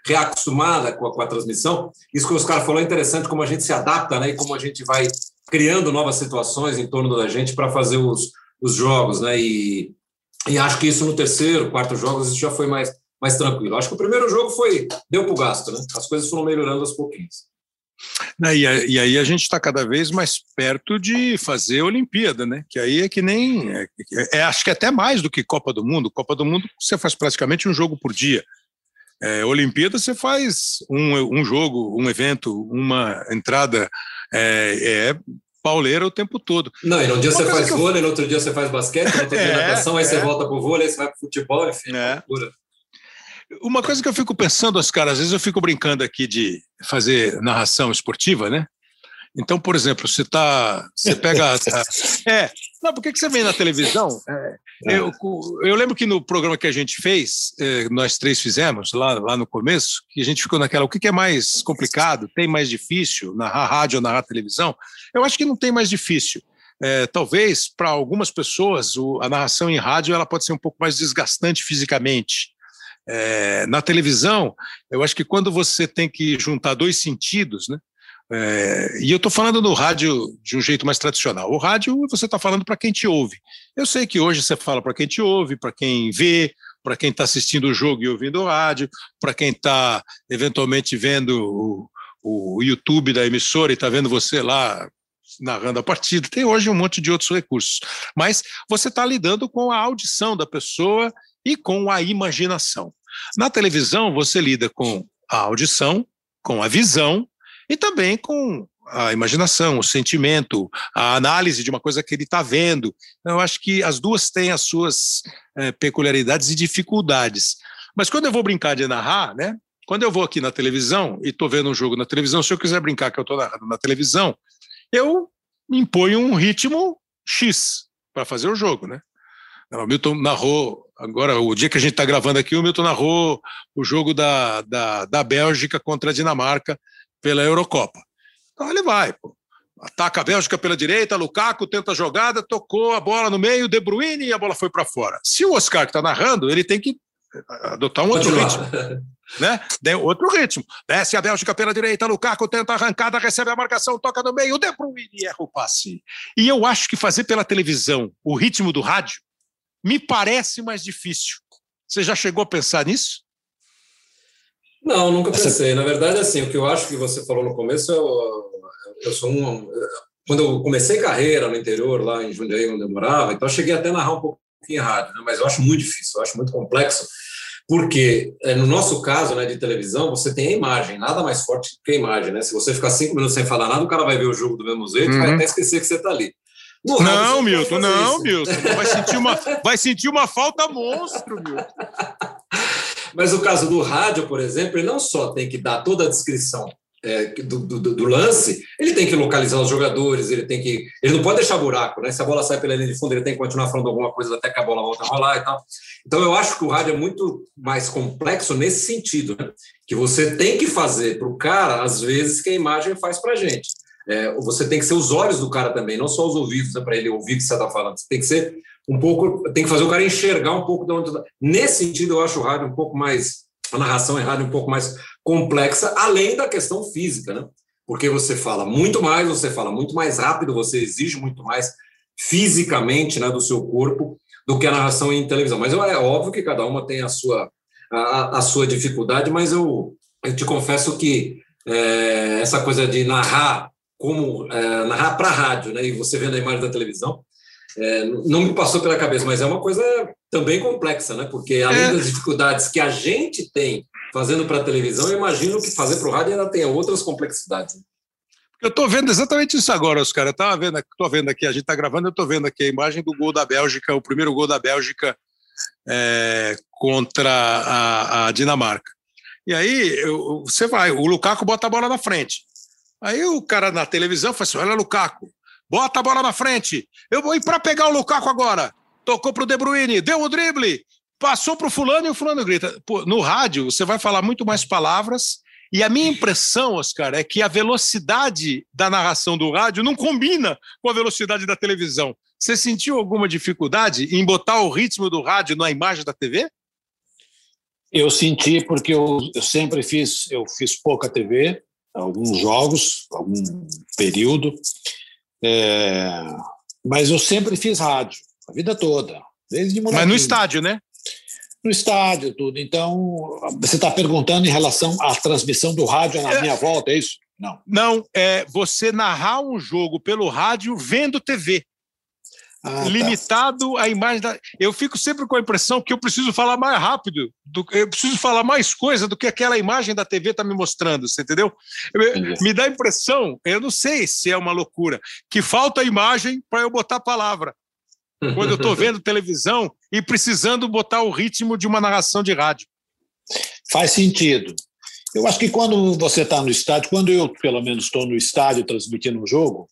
reacostumada com a, com a transmissão. Isso que os caras falou é interessante, como a gente se adapta né? e como a gente vai criando novas situações em torno da gente para fazer os, os jogos. Né? E, e acho que isso no terceiro, quarto jogos, isso já foi mais, mais tranquilo. Acho que o primeiro jogo foi deu para o gasto, né? as coisas foram melhorando aos pouquinhos. Né, e, aí a gente está cada vez mais perto de fazer Olimpíada, né? Que aí é que nem. É, é, acho que é até mais do que Copa do Mundo. Copa do Mundo você faz praticamente um jogo por dia. É, Olimpíada você faz um, um jogo, um evento, uma entrada. É, é pauleira o tempo todo. Não, e um dia você faz vôlei, eu... no outro dia você faz basquete, no outro dia é, natação, aí é. você volta pro vôlei, aí você vai pro futebol, enfim, é. loucura. Uma coisa que eu fico pensando, Oscar, às vezes eu fico brincando aqui de fazer narração esportiva, né? Então, por exemplo, você tá, você pega, <laughs> é, não, por que você vem na televisão? É, é, eu, eu, lembro que no programa que a gente fez, é, nós três fizemos lá, lá no começo, que a gente ficou naquela, o que é mais complicado, tem mais difícil, narrar rádio ou narrar televisão? Eu acho que não tem mais difícil. É, talvez para algumas pessoas o, a narração em rádio ela pode ser um pouco mais desgastante fisicamente. É, na televisão, eu acho que quando você tem que juntar dois sentidos, né? É, e eu estou falando no rádio de um jeito mais tradicional. O rádio você está falando para quem te ouve. Eu sei que hoje você fala para quem te ouve, para quem vê, para quem está assistindo o jogo e ouvindo o rádio, para quem está eventualmente vendo o, o YouTube da emissora e está vendo você lá narrando a partida. Tem hoje um monte de outros recursos. Mas você está lidando com a audição da pessoa e com a imaginação. Na televisão, você lida com a audição, com a visão e também com a imaginação, o sentimento, a análise de uma coisa que ele está vendo. Eu acho que as duas têm as suas é, peculiaridades e dificuldades. Mas quando eu vou brincar de narrar, né? Quando eu vou aqui na televisão e estou vendo um jogo na televisão, se eu quiser brincar que eu estou narrando na televisão, eu imponho um ritmo X para fazer o jogo, né? O Milton narrou, agora, o dia que a gente está gravando aqui, o Milton narrou o jogo da, da, da Bélgica contra a Dinamarca pela Eurocopa. Então ele vai, pô. Ataca a Bélgica pela direita, Lukaku tenta a jogada, tocou a bola no meio, De Bruyne e a bola foi para fora. Se o Oscar que está narrando, ele tem que adotar um outro ritmo. Né? Deu outro ritmo. Desce a Bélgica pela direita, Lukaku tenta a arrancada, recebe a marcação, toca no meio, De Bruyne erra o passe. E eu acho que fazer pela televisão o ritmo do rádio me parece mais difícil. Você já chegou a pensar nisso? Não, nunca pensei. Na verdade, assim, o que eu acho que você falou no começo, eu, eu sou um. Quando eu comecei carreira no interior, lá em Jundiaí, onde eu morava, então eu cheguei até a narrar um pouco em rádio, né? mas eu acho muito difícil, eu acho muito complexo, porque é, no nosso caso né, de televisão, você tem a imagem, nada mais forte que a imagem. Né? Se você ficar cinco minutos sem falar nada, o cara vai ver o jogo do mesmo jeito uhum. vai até esquecer que você está ali. No não, Milton, não, isso. Milton. Vai sentir, uma, vai sentir uma falta monstro, Milton. Mas o caso do rádio, por exemplo, ele não só tem que dar toda a descrição é, do, do, do, lance, ele tem que localizar os jogadores, ele tem que. Ele não pode deixar buraco, né? Se a bola sai pela linha de fundo, ele tem que continuar falando alguma coisa até que a bola volta a rolar e tal. Então eu acho que o rádio é muito mais complexo nesse sentido, né? Que você tem que fazer para o cara, às vezes, que a imagem faz para a gente. É, você tem que ser os olhos do cara também, não só os ouvidos, né, para ele ouvir o que você está falando. Você tem que ser um pouco, tem que fazer o cara enxergar um pouco de onde. Tá. Nesse sentido, eu acho o rádio um pouco mais, a narração em rádio um pouco mais complexa, além da questão física, né? Porque você fala muito mais, você fala muito mais rápido, você exige muito mais fisicamente né, do seu corpo do que a narração em televisão. Mas é óbvio que cada uma tem a sua, a, a sua dificuldade, mas eu, eu te confesso que é, essa coisa de narrar como é, narrar para rádio, né? E você vendo a imagem da televisão, é, não me passou pela cabeça, mas é uma coisa também complexa, né? Porque além é. das dificuldades que a gente tem fazendo para a televisão, eu imagino que fazer para o rádio ainda tenha outras complexidades. Eu estou vendo exatamente isso agora, Oscar. Eu estava vendo, tô vendo aqui, a gente está gravando, eu estou vendo aqui a imagem do gol da Bélgica, o primeiro gol da Bélgica é, contra a, a, Dinamarca. E aí eu, você vai, o Lukaku bota a bola na frente. Aí o cara na televisão fala assim: olha, Lukaku, bota a bola na frente. Eu vou ir para pegar o Lukaku agora. Tocou para o De Bruyne, deu o drible, passou para o fulano e o fulano grita. Pô, no rádio, você vai falar muito mais palavras. E a minha impressão, Oscar, é que a velocidade da narração do rádio não combina com a velocidade da televisão. Você sentiu alguma dificuldade em botar o ritmo do rádio na imagem da TV? Eu senti porque eu, eu sempre fiz, eu fiz pouca TV, alguns jogos, algum período, é, mas eu sempre fiz rádio, a vida toda, desde Mas no estádio, né? No estádio, tudo. Então, você está perguntando em relação à transmissão do rádio na é, minha volta, é isso? Não. Não, é você narrar um jogo pelo rádio vendo TV. Ah, tá. limitado tá. à imagem da. Eu fico sempre com a impressão que eu preciso falar mais rápido, do... eu preciso falar mais coisa do que aquela imagem da TV está me mostrando, você entendeu? Me dá a impressão, eu não sei se é uma loucura, que falta imagem para eu botar a palavra. Quando eu estou vendo <laughs> televisão e precisando botar o ritmo de uma narração de rádio. Faz sentido. Eu acho que quando você está no estádio, quando eu, pelo menos, estou no estádio transmitindo um jogo,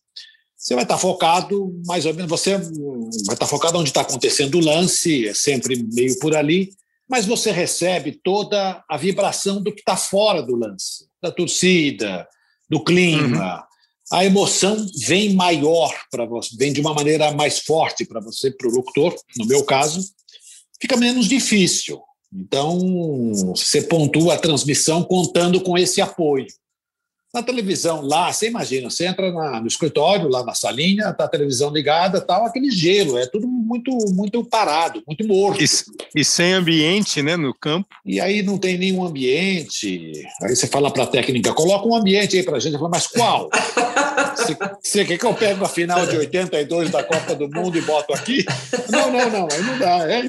você vai estar focado, mais ou menos, você vai estar focado onde está acontecendo o lance, é sempre meio por ali, mas você recebe toda a vibração do que está fora do lance, da torcida, do clima. Uhum. A emoção vem maior para você, vem de uma maneira mais forte para você, para o locutor, no meu caso, fica menos difícil. Então, você pontua a transmissão contando com esse apoio. Na televisão lá, você imagina, você entra na, no escritório, lá na salinha, tá a televisão ligada, tal, aquele gelo, é tudo muito muito parado, muito morto. E, e sem ambiente, né, no campo. E aí não tem nenhum ambiente. Aí você fala para a técnica, coloca um ambiente aí para a gente. Fala, mas qual? <laughs> Você, você quer que eu pegue a final de 82 da Copa do Mundo e boto aqui? Não, não, não, aí não dá. É,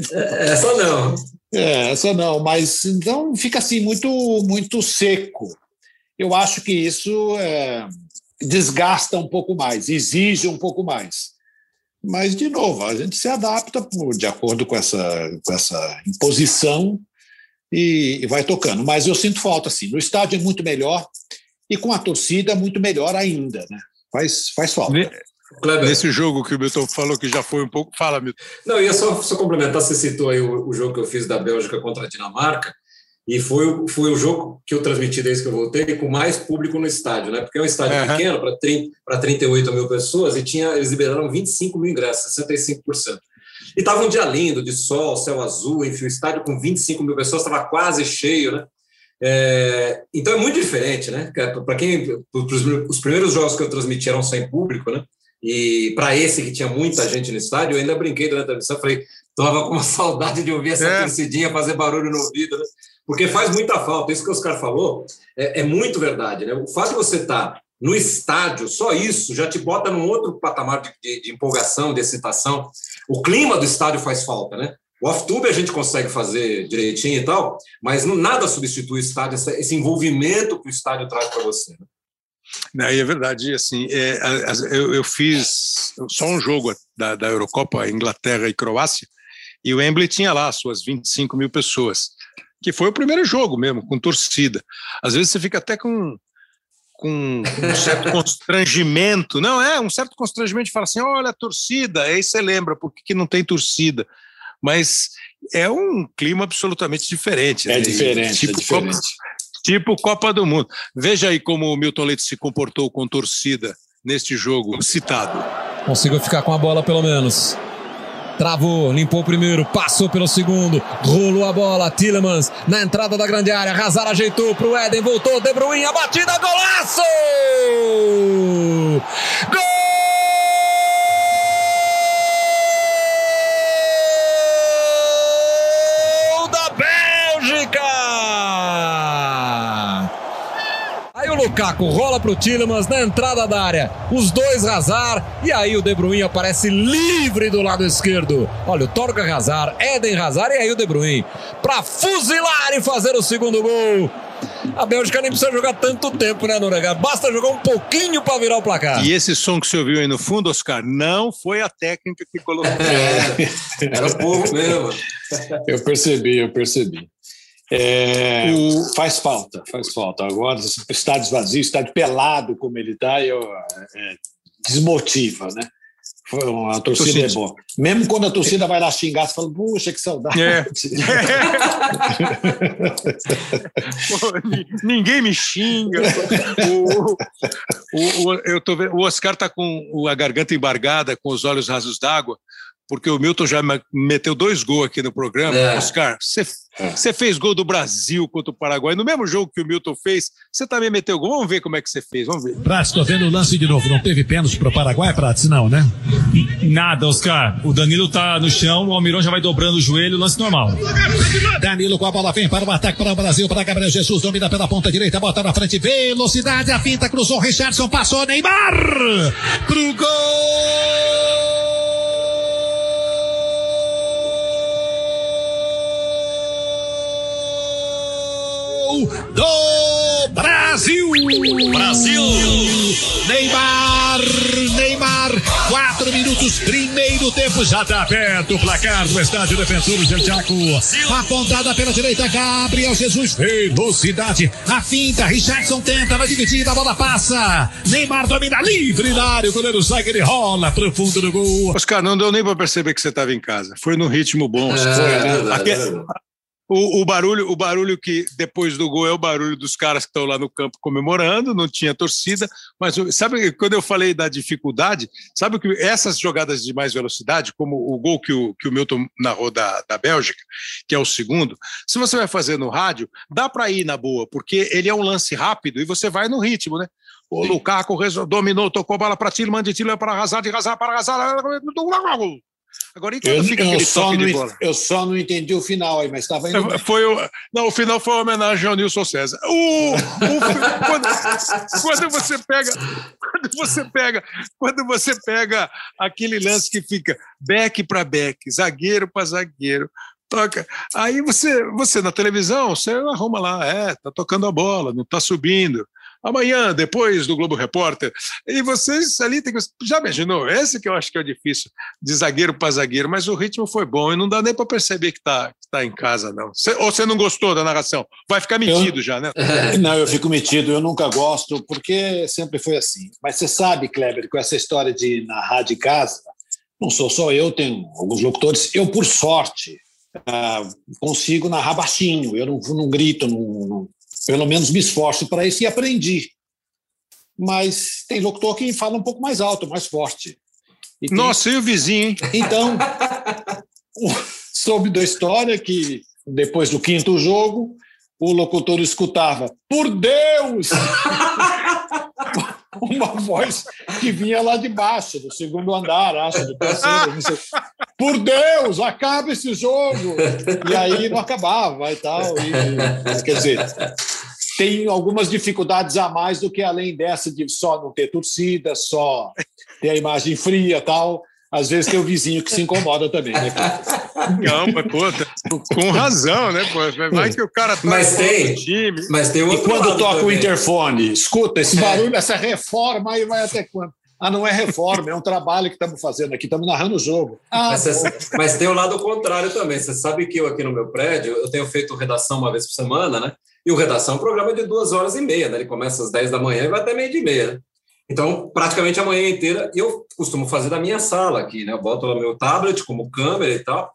essa não. É, essa não, mas então fica assim muito muito seco eu acho que isso é, desgasta um pouco mais, exige um pouco mais. Mas, de novo, a gente se adapta de acordo com essa, com essa imposição e, e vai tocando. Mas eu sinto falta, assim. No estádio é muito melhor e com a torcida muito melhor ainda, né? Faz, faz falta. Kleber. Nesse jogo que o Milton falou que já foi um pouco. Fala, Milton. Não, ia só, só complementar, você citou aí o, o, jogo que eu fiz da Bélgica contra a Dinamarca. E foi, foi o jogo que eu transmiti desde que eu voltei com mais público no estádio, né? Porque é um estádio uhum. pequeno para 38 mil pessoas e tinha, eles liberaram 25 mil ingressos, 65%. E estava um dia lindo, de sol, céu azul, enfim, o estádio com 25 mil pessoas estava quase cheio, né? É, então é muito diferente, né? Para quem os primeiros jogos que eu transmiti eram sem público, né? E para esse que tinha muita gente no estádio, eu ainda brinquei durante a transmissão, falei, estava com uma <laughs> saudade de ouvir essa é. torcidinha fazer barulho no ouvido, né? Porque faz muita falta. Isso que o Oscar falou é, é muito verdade. Né? O fato de você estar tá no estádio, só isso já te bota num outro patamar de, de, de empolgação, de excitação. O clima do estádio faz falta, né? O off-tube a gente consegue fazer direitinho e tal, mas não, nada substitui o estádio, esse envolvimento que o estádio traz para você. Né? Não, é verdade, assim, é, eu, eu, fiz só um jogo da, da Eurocopa, Inglaterra e Croácia, e o Wembley tinha lá suas 25 mil pessoas que foi o primeiro jogo mesmo, com torcida. Às vezes você fica até com, com um certo <laughs> constrangimento, não é? Um certo constrangimento de falar assim: olha a torcida, aí você lembra por que, que não tem torcida. Mas é um clima absolutamente diferente. É né? diferente, tipo, é diferente. Copa, tipo Copa do Mundo. Veja aí como o Milton Leite se comportou com torcida neste jogo citado. Conseguiu ficar com a bola pelo menos. Travou, limpou o primeiro, passou pelo segundo, rolou a bola. Tillemans na entrada da grande área. Hazard ajeitou para o Éden, voltou. De Bruyne, a batida, golaço! Gol! Lukaku rola para o Tillemans na entrada da área. Os dois Hazard e aí o De Bruyne aparece livre do lado esquerdo. Olha, o Torga Hazard, Eden Hazard e aí o De Bruyne para fuzilar e fazer o segundo gol. A Bélgica nem precisa jogar tanto tempo, né, Noronha? Basta jogar um pouquinho para virar o placar. E esse som que você ouviu aí no fundo, Oscar, não foi a técnica que colocou. É, era o povo mesmo. Eu percebi, eu percebi. É, o, faz falta, faz falta. Agora, estádios vazios, estádio pelado como ele está, é, desmotiva, né? A torcida é boa. Mesmo quando a torcida vai lá xingar, você fala, puxa, que saudade. É. <laughs> Pô, ninguém me xinga. O, o, o, eu tô o Oscar está com a garganta embargada, com os olhos rasos d'água, porque o Milton já meteu dois gols aqui no programa. É. Oscar, você é. fez gol do Brasil contra o Paraguai. No mesmo jogo que o Milton fez, você também meteu gol. Vamos ver como é que você fez. Vamos ver. Prates, tô vendo o lance de novo. Não teve pênalti para o Paraguai, Prates? Não, né? Nada, Oscar. O Danilo tá no chão, o Almiron já vai dobrando o joelho, lance normal. Danilo com a bola vem para o ataque para o Brasil, para Gabriel Jesus, domina pela ponta direita, bota na frente, velocidade, a finta, cruzou, Richardson passou, Neymar pro gol! Do Brasil. Brasil. Neymar, Neymar, quatro minutos, primeiro tempo, já está aberto o placar do estádio Defensor del Chaco. Apontada pela direita, Gabriel Jesus, velocidade, a finta, Richardson tenta na dividida, a bola passa. Neymar domina livre na área, o goleiro sai, ele rola pro fundo do gol. Oscar, não deu nem para perceber que você estava em casa. Foi no ritmo bom. É, foi, né? Aqui, é o, o, barulho, o barulho que depois do gol é o barulho dos caras que estão lá no campo comemorando, não tinha torcida, mas sabe quando eu falei da dificuldade, sabe que essas jogadas de mais velocidade, como o gol que o, que o Milton narrou da, da Bélgica, que é o segundo, se você vai fazer no rádio, dá para ir na boa, porque ele é um lance rápido e você vai no ritmo, né? O Lukaku dominou, tocou a bola para Tilman, de Tilman para Hazard, de Hazard para Hazard, Agora, eu, fica toque de bola? Eu só não entendi o final aí, mas estava indo. Foi o, não, o final foi uma homenagem ao Nilson César. O, o quando, quando, você pega, quando você pega, quando você pega aquele lance que fica back para back, zagueiro para zagueiro, toca. Aí você, você na televisão, você arruma lá, é, tá tocando a bola, não tá subindo amanhã, depois do Globo Repórter. E vocês ali tem que. Já imaginou? Esse que eu acho que é o difícil, de zagueiro para zagueiro, mas o ritmo foi bom e não dá nem para perceber que está tá em casa, não. Cê, ou você não gostou da narração? Vai ficar metido eu, já, né? <laughs> Não, eu fico metido, eu nunca gosto, porque sempre foi assim. Mas você sabe, Kleber, com essa história de narrar de casa, não sou só eu, tem alguns locutores, eu, por sorte, Uh, consigo narrar baixinho, eu não, não grito, não, não, pelo menos me esforço para isso e aprendi. Mas tem locutor que fala um pouco mais alto, mais forte. E tem... Nossa, e o vizinho, hein? Então, soube da história que depois do quinto jogo, o locutor escutava: Por Deus! <laughs> <laughs> uma voz que vinha lá de baixo, do segundo andar, acho, do terceiro. Por Deus, acaba esse jogo! E aí não acabava e tal. E, quer dizer, tem algumas dificuldades a mais do que além dessa de só não ter torcida, só ter a imagem fria tal. Às vezes tem o vizinho que se incomoda também, né? Não, mas pô, tá com razão, né? Pô? Vai que o cara tá mas tem, time. Mas tem e quando toca também. o interfone, escuta esse barulho, essa reforma aí vai até quando? Ah, não é reforma, é um trabalho que estamos fazendo aqui, estamos narrando o jogo. Ah, mas, você, mas, tem o lado contrário também. Você sabe que eu aqui no meu prédio, eu tenho feito redação uma vez por semana, né? E o redação é um programa de duas horas e meia, né? Ele começa às 10 da manhã e vai até meio de meia. Então, praticamente a manhã inteira, eu costumo fazer da minha sala aqui, né? Eu boto o meu tablet como câmera e tal.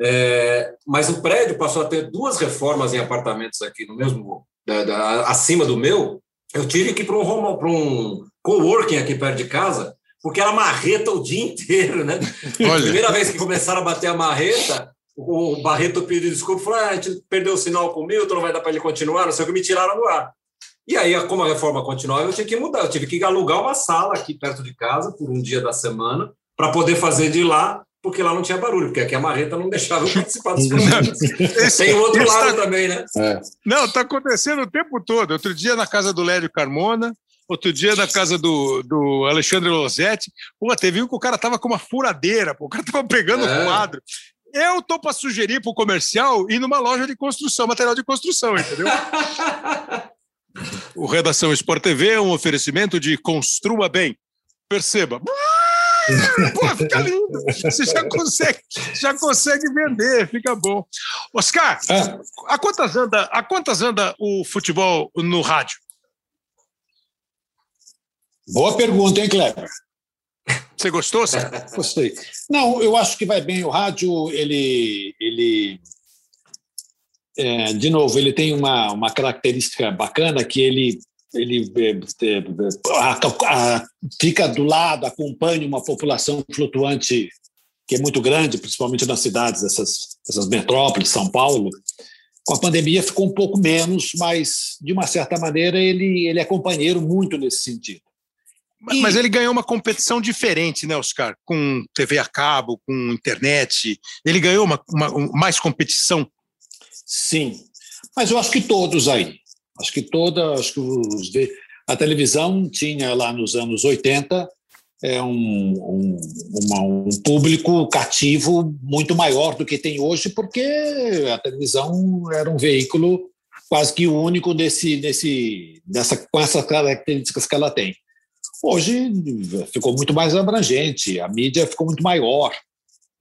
É, mas o prédio passou a ter duas reformas em apartamentos aqui no mesmo, da, da, acima do meu. Eu tive que ir para um, um coworking aqui perto de casa, porque era marreta o dia inteiro, né? <laughs> Olha. Primeira vez que <laughs> começaram a bater a marreta, o Barreto pediu desculpa, falou: ah, a gente perdeu o sinal com o Milton, não vai dar para ele continuar, não sei o que, me tiraram do ar. E aí, como a reforma continuava, eu tinha que mudar, eu tive que alugar uma sala aqui perto de casa por um dia da semana para poder fazer de lá, porque lá não tinha barulho, porque aqui a marreta não <laughs> deixava eu participar dos programas. <laughs> Tem o outro lado tá... também, né? É. Não, está acontecendo o tempo todo. Outro dia na casa do Lédio Carmona, outro dia na casa do, do Alexandre Losetti, pô, teve um que o cara tava com uma furadeira, pô, o cara tava pegando é. quadro. Eu tô para sugerir para o comercial ir numa loja de construção, material de construção, entendeu? <laughs> o Redação Sport TV é um oferecimento de construa bem. Perceba. Pô, fica lindo. Você já consegue, já consegue vender, fica bom. Oscar, é. a, quantas anda, a quantas anda o futebol no rádio? Boa pergunta, hein, Kleber? Você gostou? Gostei. Não, eu acho que vai bem. O rádio, ele, ele é, de novo, ele tem uma, uma característica bacana que ele, ele é, é, a, a, fica do lado, acompanha uma população flutuante que é muito grande, principalmente nas cidades, essas, essas metrópoles, São Paulo. Com a pandemia ficou um pouco menos, mas, de uma certa maneira, ele, ele é companheiro muito nesse sentido. E... Mas ele ganhou uma competição diferente, né, Oscar? Com TV a cabo, com internet. Ele ganhou uma, uma, mais competição. Sim, mas eu acho que todos aí. Acho que toda, acho que os, a televisão tinha lá nos anos 80 é um, um, uma, um público cativo muito maior do que tem hoje, porque a televisão era um veículo quase que único desse, dessa, com essas características que ela tem. Hoje ficou muito mais abrangente, a mídia ficou muito maior.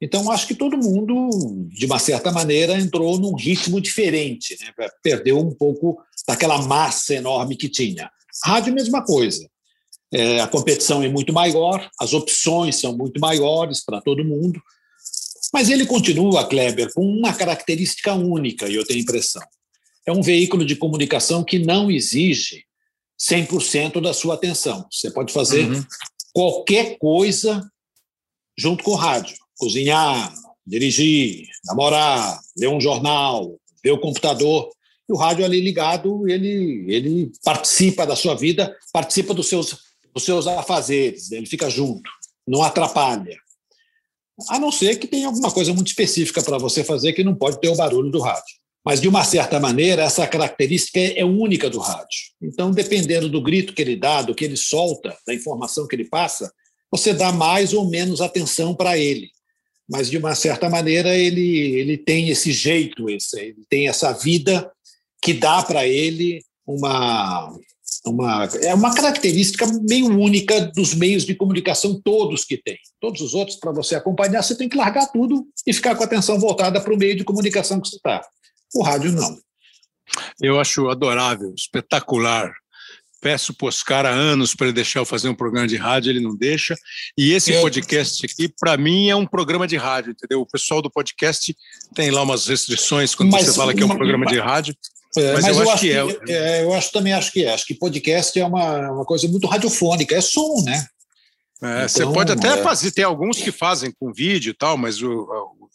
Então, acho que todo mundo, de uma certa maneira, entrou num ritmo diferente, né? perdeu um pouco daquela massa enorme que tinha. Rádio, mesma coisa. É, a competição é muito maior, as opções são muito maiores para todo mundo, mas ele continua, Kleber, com uma característica única, e eu tenho a impressão. É um veículo de comunicação que não exige 100% da sua atenção. Você pode fazer uhum. qualquer coisa junto com o rádio. Cozinhar, dirigir, namorar, ler um jornal, ver o computador. E o rádio ali ligado, ele, ele participa da sua vida, participa dos seus, dos seus afazeres, ele fica junto, não atrapalha. A não ser que tenha alguma coisa muito específica para você fazer que não pode ter o barulho do rádio. Mas, de uma certa maneira, essa característica é única do rádio. Então, dependendo do grito que ele dá, do que ele solta, da informação que ele passa, você dá mais ou menos atenção para ele. Mas, de uma certa maneira, ele, ele tem esse jeito, esse, ele tem essa vida que dá para ele uma, uma, é uma característica meio única dos meios de comunicação todos que tem. Todos os outros, para você acompanhar, você tem que largar tudo e ficar com a atenção voltada para o meio de comunicação que você está. O rádio não. Eu acho adorável, espetacular. Peço para Oscar há anos para ele deixar eu fazer um programa de rádio, ele não deixa. E esse podcast aqui, para mim, é um programa de rádio, entendeu? O pessoal do podcast tem lá umas restrições quando mas, você fala que é um programa de rádio. É, mas, mas, eu, eu acho, que, é. é. Eu acho também acho que é. Acho que podcast é uma, uma coisa muito radiofônica, é som, né? É, então, você pode até é. fazer, tem alguns que fazem com vídeo e tal, mas o,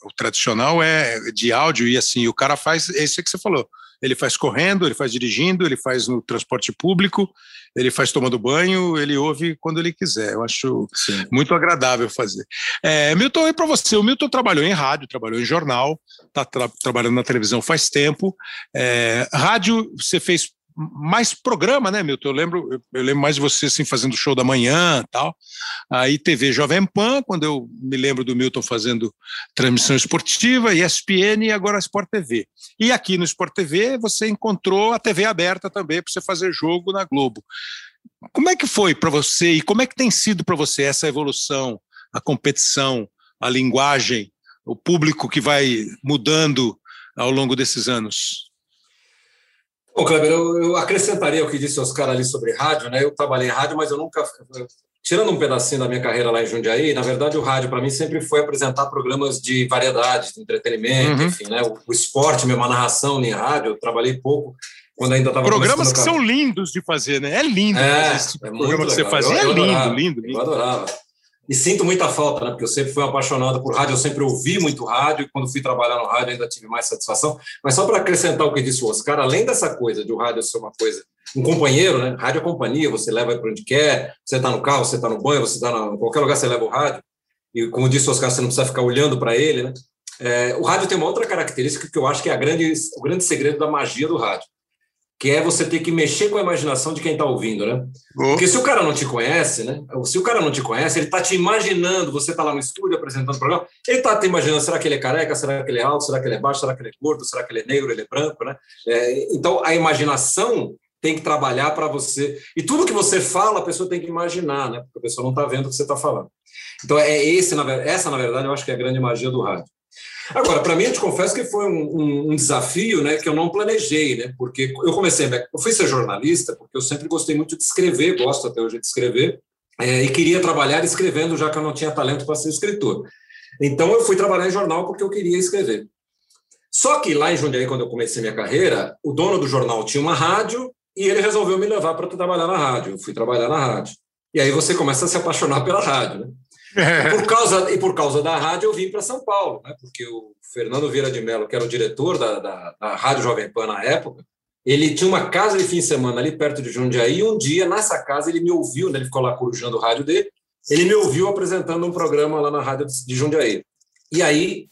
o tradicional é de áudio e assim, o cara faz esse que você falou. Ele faz correndo, ele faz dirigindo, ele faz no transporte público, ele faz tomando banho, ele ouve quando ele quiser. Eu acho Sim. muito agradável fazer. É, Milton, e para você? O Milton trabalhou em rádio, trabalhou em jornal, está tra trabalhando na televisão faz tempo. É, rádio, você fez mais programa, né, Milton? Eu lembro, eu lembro mais de você assim, fazendo show da manhã tal. Aí TV Jovem Pan, quando eu me lembro do Milton fazendo transmissão esportiva, ESPN e agora Sport TV. E aqui no Sport TV você encontrou a TV aberta também para você fazer jogo na Globo. Como é que foi para você e como é que tem sido para você essa evolução, a competição, a linguagem, o público que vai mudando ao longo desses anos? Bom, Kleber, eu, eu, acrescentaria o que disse Oscar ali sobre rádio, né? Eu trabalhei em rádio, mas eu nunca. Tirando um pedacinho da minha carreira lá em Jundiaí, na verdade, o rádio para mim sempre foi apresentar programas de variedade, de entretenimento, uhum. enfim, né? O, o, esporte, mesmo a narração em rádio, eu trabalhei pouco quando ainda estava Programas que são lindos de fazer, né? É lindo é, fazer esse tipo é programa que você fazia, é lindo, lindo, lindo. Eu adorava. E sinto muita falta, né? Porque eu sempre fui apaixonado por rádio, eu sempre ouvi muito rádio, e quando fui trabalhar no rádio ainda tive mais satisfação. Mas só para acrescentar o que disse o Oscar, além dessa coisa de o rádio ser uma coisa, um companheiro, né? Rádio é companhia, você leva para onde quer, você está no carro, você está no banho, você está em qualquer lugar, você leva o rádio. E como disse o Oscar, você não precisa ficar olhando para ele, né? É, o rádio tem uma outra característica que eu acho que é a grande, o grande segredo da magia do rádio que é você ter que mexer com a imaginação de quem está ouvindo, né? Oh. Porque se o cara não te conhece, né? Se o cara não te conhece, ele está te imaginando, você está lá no estúdio apresentando o programa, ele está te imaginando, será que ele é careca, será que ele é alto, será que ele é baixo, será que ele é gordo, será que ele é negro, ele é branco, né? É, então, a imaginação tem que trabalhar para você. E tudo que você fala, a pessoa tem que imaginar, né? Porque a pessoa não está vendo o que você está falando. Então, é esse, essa, na verdade, eu acho que é a grande magia do rádio. Agora, para mim, eu te confesso que foi um, um, um, desafio né, que eu não planejei, né, porque eu comecei, eu fui ser jornalista porque eu sempre gostei muito de escrever, gosto até hoje de escrever, é, e queria trabalhar escrevendo, já que eu não tinha talento para ser escritor. Então, eu fui trabalhar em jornal porque eu queria escrever. Só que lá em Jundiaí, quando eu comecei minha carreira, o dono do jornal tinha uma rádio e ele resolveu me levar para trabalhar na rádio. Eu fui trabalhar na rádio. E aí você começa a se apaixonar pela rádio, né? Por causa, e por causa da rádio, eu vim para São Paulo, né? porque o Fernando Vieira de Mello, que era o diretor da, da, da, Rádio Jovem Pan na época, ele tinha uma casa de fim de semana ali perto de Jundiaí, e um dia, nessa casa, ele me ouviu, né? ele ficou lá corujando o rádio dele, ele me ouviu apresentando um programa lá na rádio de Jundiaí. E aí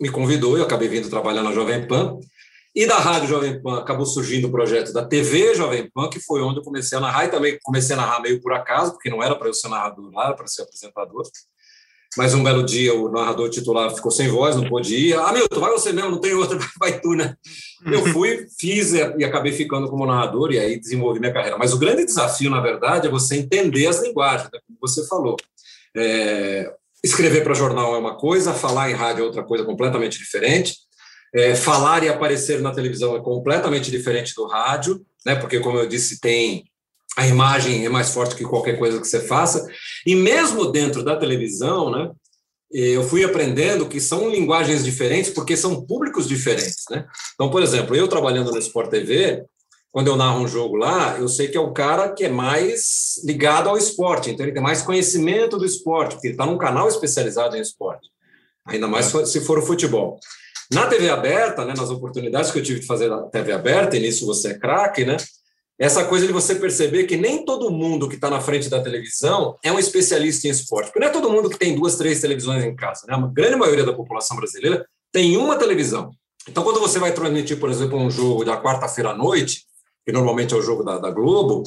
me convidou, eu acabei vindo trabalhar na Jovem Pan, e da Rádio Jovem Pan acabou surgindo o projeto da TV Jovem Pan, que foi onde eu comecei a narrar, e também comecei a narrar meio por acaso, porque não era para eu ser narrador lá, era para ser apresentador. mas um belo dia o narrador titular ficou sem voz, não pôde ir. Ah, Milton, vai você mesmo, não tem outro, <laughs> vai tu, né? Eu fui, fiz e acabei ficando como narrador e aí desenvolvi minha carreira. Mas o grande desafio, na verdade, é você entender as linguagens, né? como você falou. É, escrever para jornal é uma coisa, falar em rádio é outra coisa completamente diferente. É, falar e aparecer na televisão é completamente diferente do rádio, né? Porque, como eu disse, tem a imagem é mais forte que qualquer coisa que você faça. E mesmo dentro da televisão, né? Eu fui aprendendo que são linguagens diferentes porque são públicos diferentes, né? Então, por exemplo, eu trabalhando no Sport TV, quando eu narro um jogo lá, eu sei que é o cara que é mais ligado ao esporte, então ele tem mais conhecimento do esporte, porque ele está num canal especializado em esporte, ainda mais é. se for o futebol. Na TV aberta, né, nas oportunidades que eu tive de fazer na TV aberta, e nisso você é craque, né? Essa coisa de você perceber que nem todo mundo que está na frente da televisão é um especialista em esporte. Porque não é todo mundo que tem duas, três televisões em casa. Né? A grande maioria da população brasileira tem uma televisão. Então, quando você vai transmitir, por exemplo, um jogo da quarta-feira à noite, que normalmente é o jogo da, da Globo,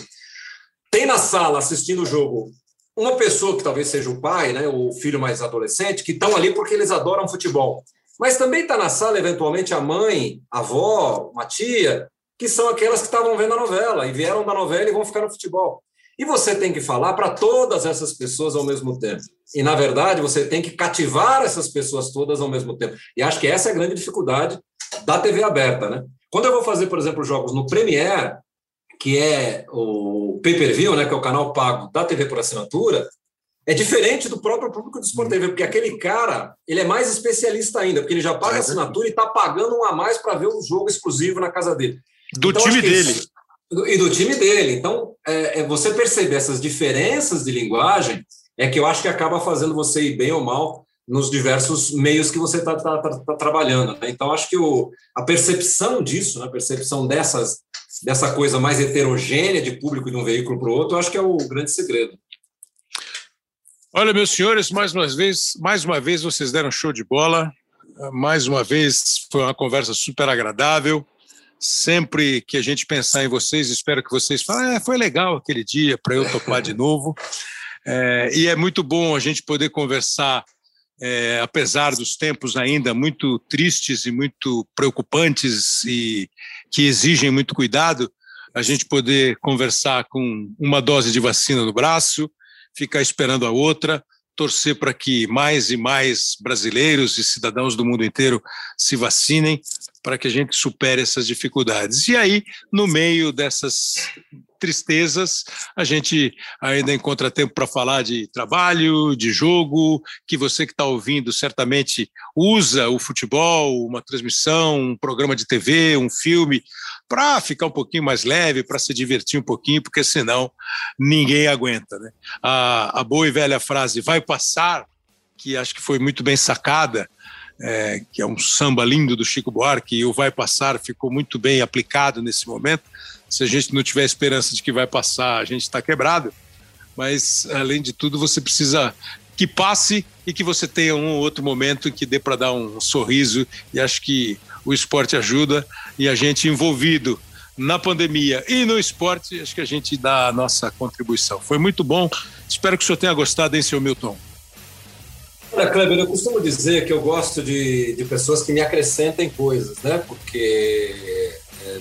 tem na sala assistindo o jogo uma pessoa que talvez seja o pai, né, o filho mais adolescente, que estão ali porque eles adoram futebol. Mas também está na sala, eventualmente, a mãe, a avó, uma tia, que são aquelas que estavam vendo a novela e vieram da novela e vão ficar no futebol. E você tem que falar para todas essas pessoas ao mesmo tempo. E, na verdade, você tem que cativar essas pessoas todas ao mesmo tempo. E acho que essa é a grande dificuldade da TV aberta, né? Quando eu vou fazer, por exemplo, jogos no Premiere, que é o pay-per-view, né, que é o canal pago da TV por assinatura, é diferente do próprio público do Sport TV, porque aquele cara, ele é mais especialista ainda, porque ele já paga é assinatura e está pagando um a mais para ver um jogo exclusivo na casa dele. Do então, time dele. Isso, e do time dele. Então, é, é, você perceber essas diferenças de linguagem é que eu acho que acaba fazendo você ir bem ou mal nos diversos meios que você está tá, tá, tá trabalhando. Né? Então, acho que o, a percepção disso, né, a percepção dessas, dessa coisa mais heterogênea de público de um veículo para o outro, acho que é o grande segredo. Olha, meus senhores, mais uma vez, mais uma vez vocês deram show de bola. Mais uma vez foi uma conversa super agradável. Sempre que a gente pensar em vocês, espero que vocês falem, é, foi legal aquele dia para eu topar de <laughs> novo. É, e é muito bom a gente poder conversar, é, apesar dos tempos ainda muito tristes e muito preocupantes e que exigem muito cuidado, a gente poder conversar com uma dose de vacina no braço, ficar esperando a outra, torcer para que mais e mais brasileiros e cidadãos do mundo inteiro se vacinem, para que a gente supere essas dificuldades. E aí, no meio dessas tristezas, a gente ainda encontra tempo para falar de trabalho, de jogo, que você que está ouvindo certamente usa o futebol, uma transmissão, um programa de TV, um filme, para ficar um pouquinho mais leve, para se divertir um pouquinho, porque senão ninguém aguenta. Né? A, a boa e velha frase vai passar, que acho que foi muito bem sacada, é, que é um samba lindo do Chico Buarque, e o vai passar ficou muito bem aplicado nesse momento. Se a gente não tiver esperança de que vai passar, a gente está quebrado. Mas, além de tudo, você precisa que passe e que você tenha um ou outro momento que dê para dar um sorriso. E acho que o esporte ajuda e a gente envolvido na pandemia e no esporte, acho que a gente dá a nossa contribuição. Foi muito bom. Espero que o senhor tenha gostado, hein, seu Milton? Olha, Kleber, eu costumo dizer que eu gosto de, de pessoas que me acrescentem coisas, né? Porque,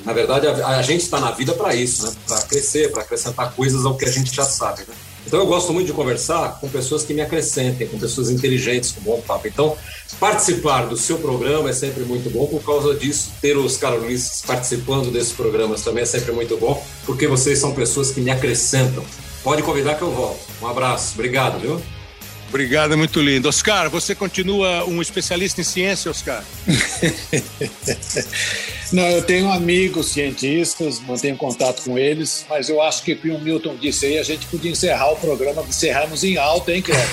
na verdade, a, a gente está na vida para isso, né? Para crescer, para acrescentar coisas ao que a gente já sabe, né? Então, eu gosto muito de conversar com pessoas que me acrescentem, com pessoas inteligentes, com bom papo. Então, participar do seu programa é sempre muito bom. Por causa disso, ter os carolinistas participando desses programas também é sempre muito bom, porque vocês são pessoas que me acrescentam. Pode convidar que eu volto. Um abraço. Obrigado, viu? Obrigado, é muito lindo. Oscar, você continua um especialista em ciência, Oscar? <laughs> Não, eu tenho amigos cientistas, mantenho contato com eles, mas eu acho que o que o Milton disse aí, a gente podia encerrar o programa, encerramos em alta, hein, Cleber?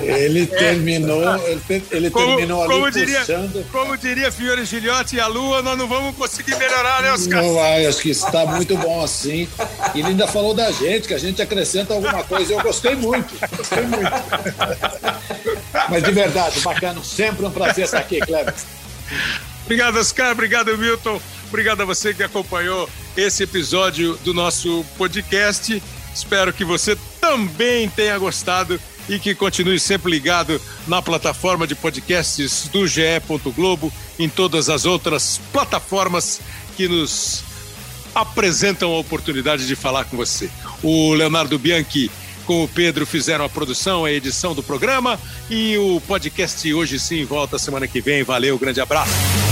<laughs> ele terminou, ele, ele como, terminou ali como diria, puxando... Como diria Fiore Gilhote e a Lua, nós não vamos conseguir melhorar, né, Oscar? Não vai, acho que está muito bom assim. E ele ainda falou da gente, que a gente acrescenta alguma coisa. Eu gostei muito, gostei muito. <laughs> Mas de verdade, bacana, sempre um prazer estar aqui, Cleber. Obrigado, Oscar. Obrigado, Milton. Obrigado a você que acompanhou esse episódio do nosso podcast. Espero que você também tenha gostado e que continue sempre ligado na plataforma de podcasts do GE. Globo, em todas as outras plataformas que nos apresentam a oportunidade de falar com você. O Leonardo Bianchi com o Pedro fizeram a produção, a edição do programa e o podcast hoje sim volta semana que vem. Valeu, grande abraço.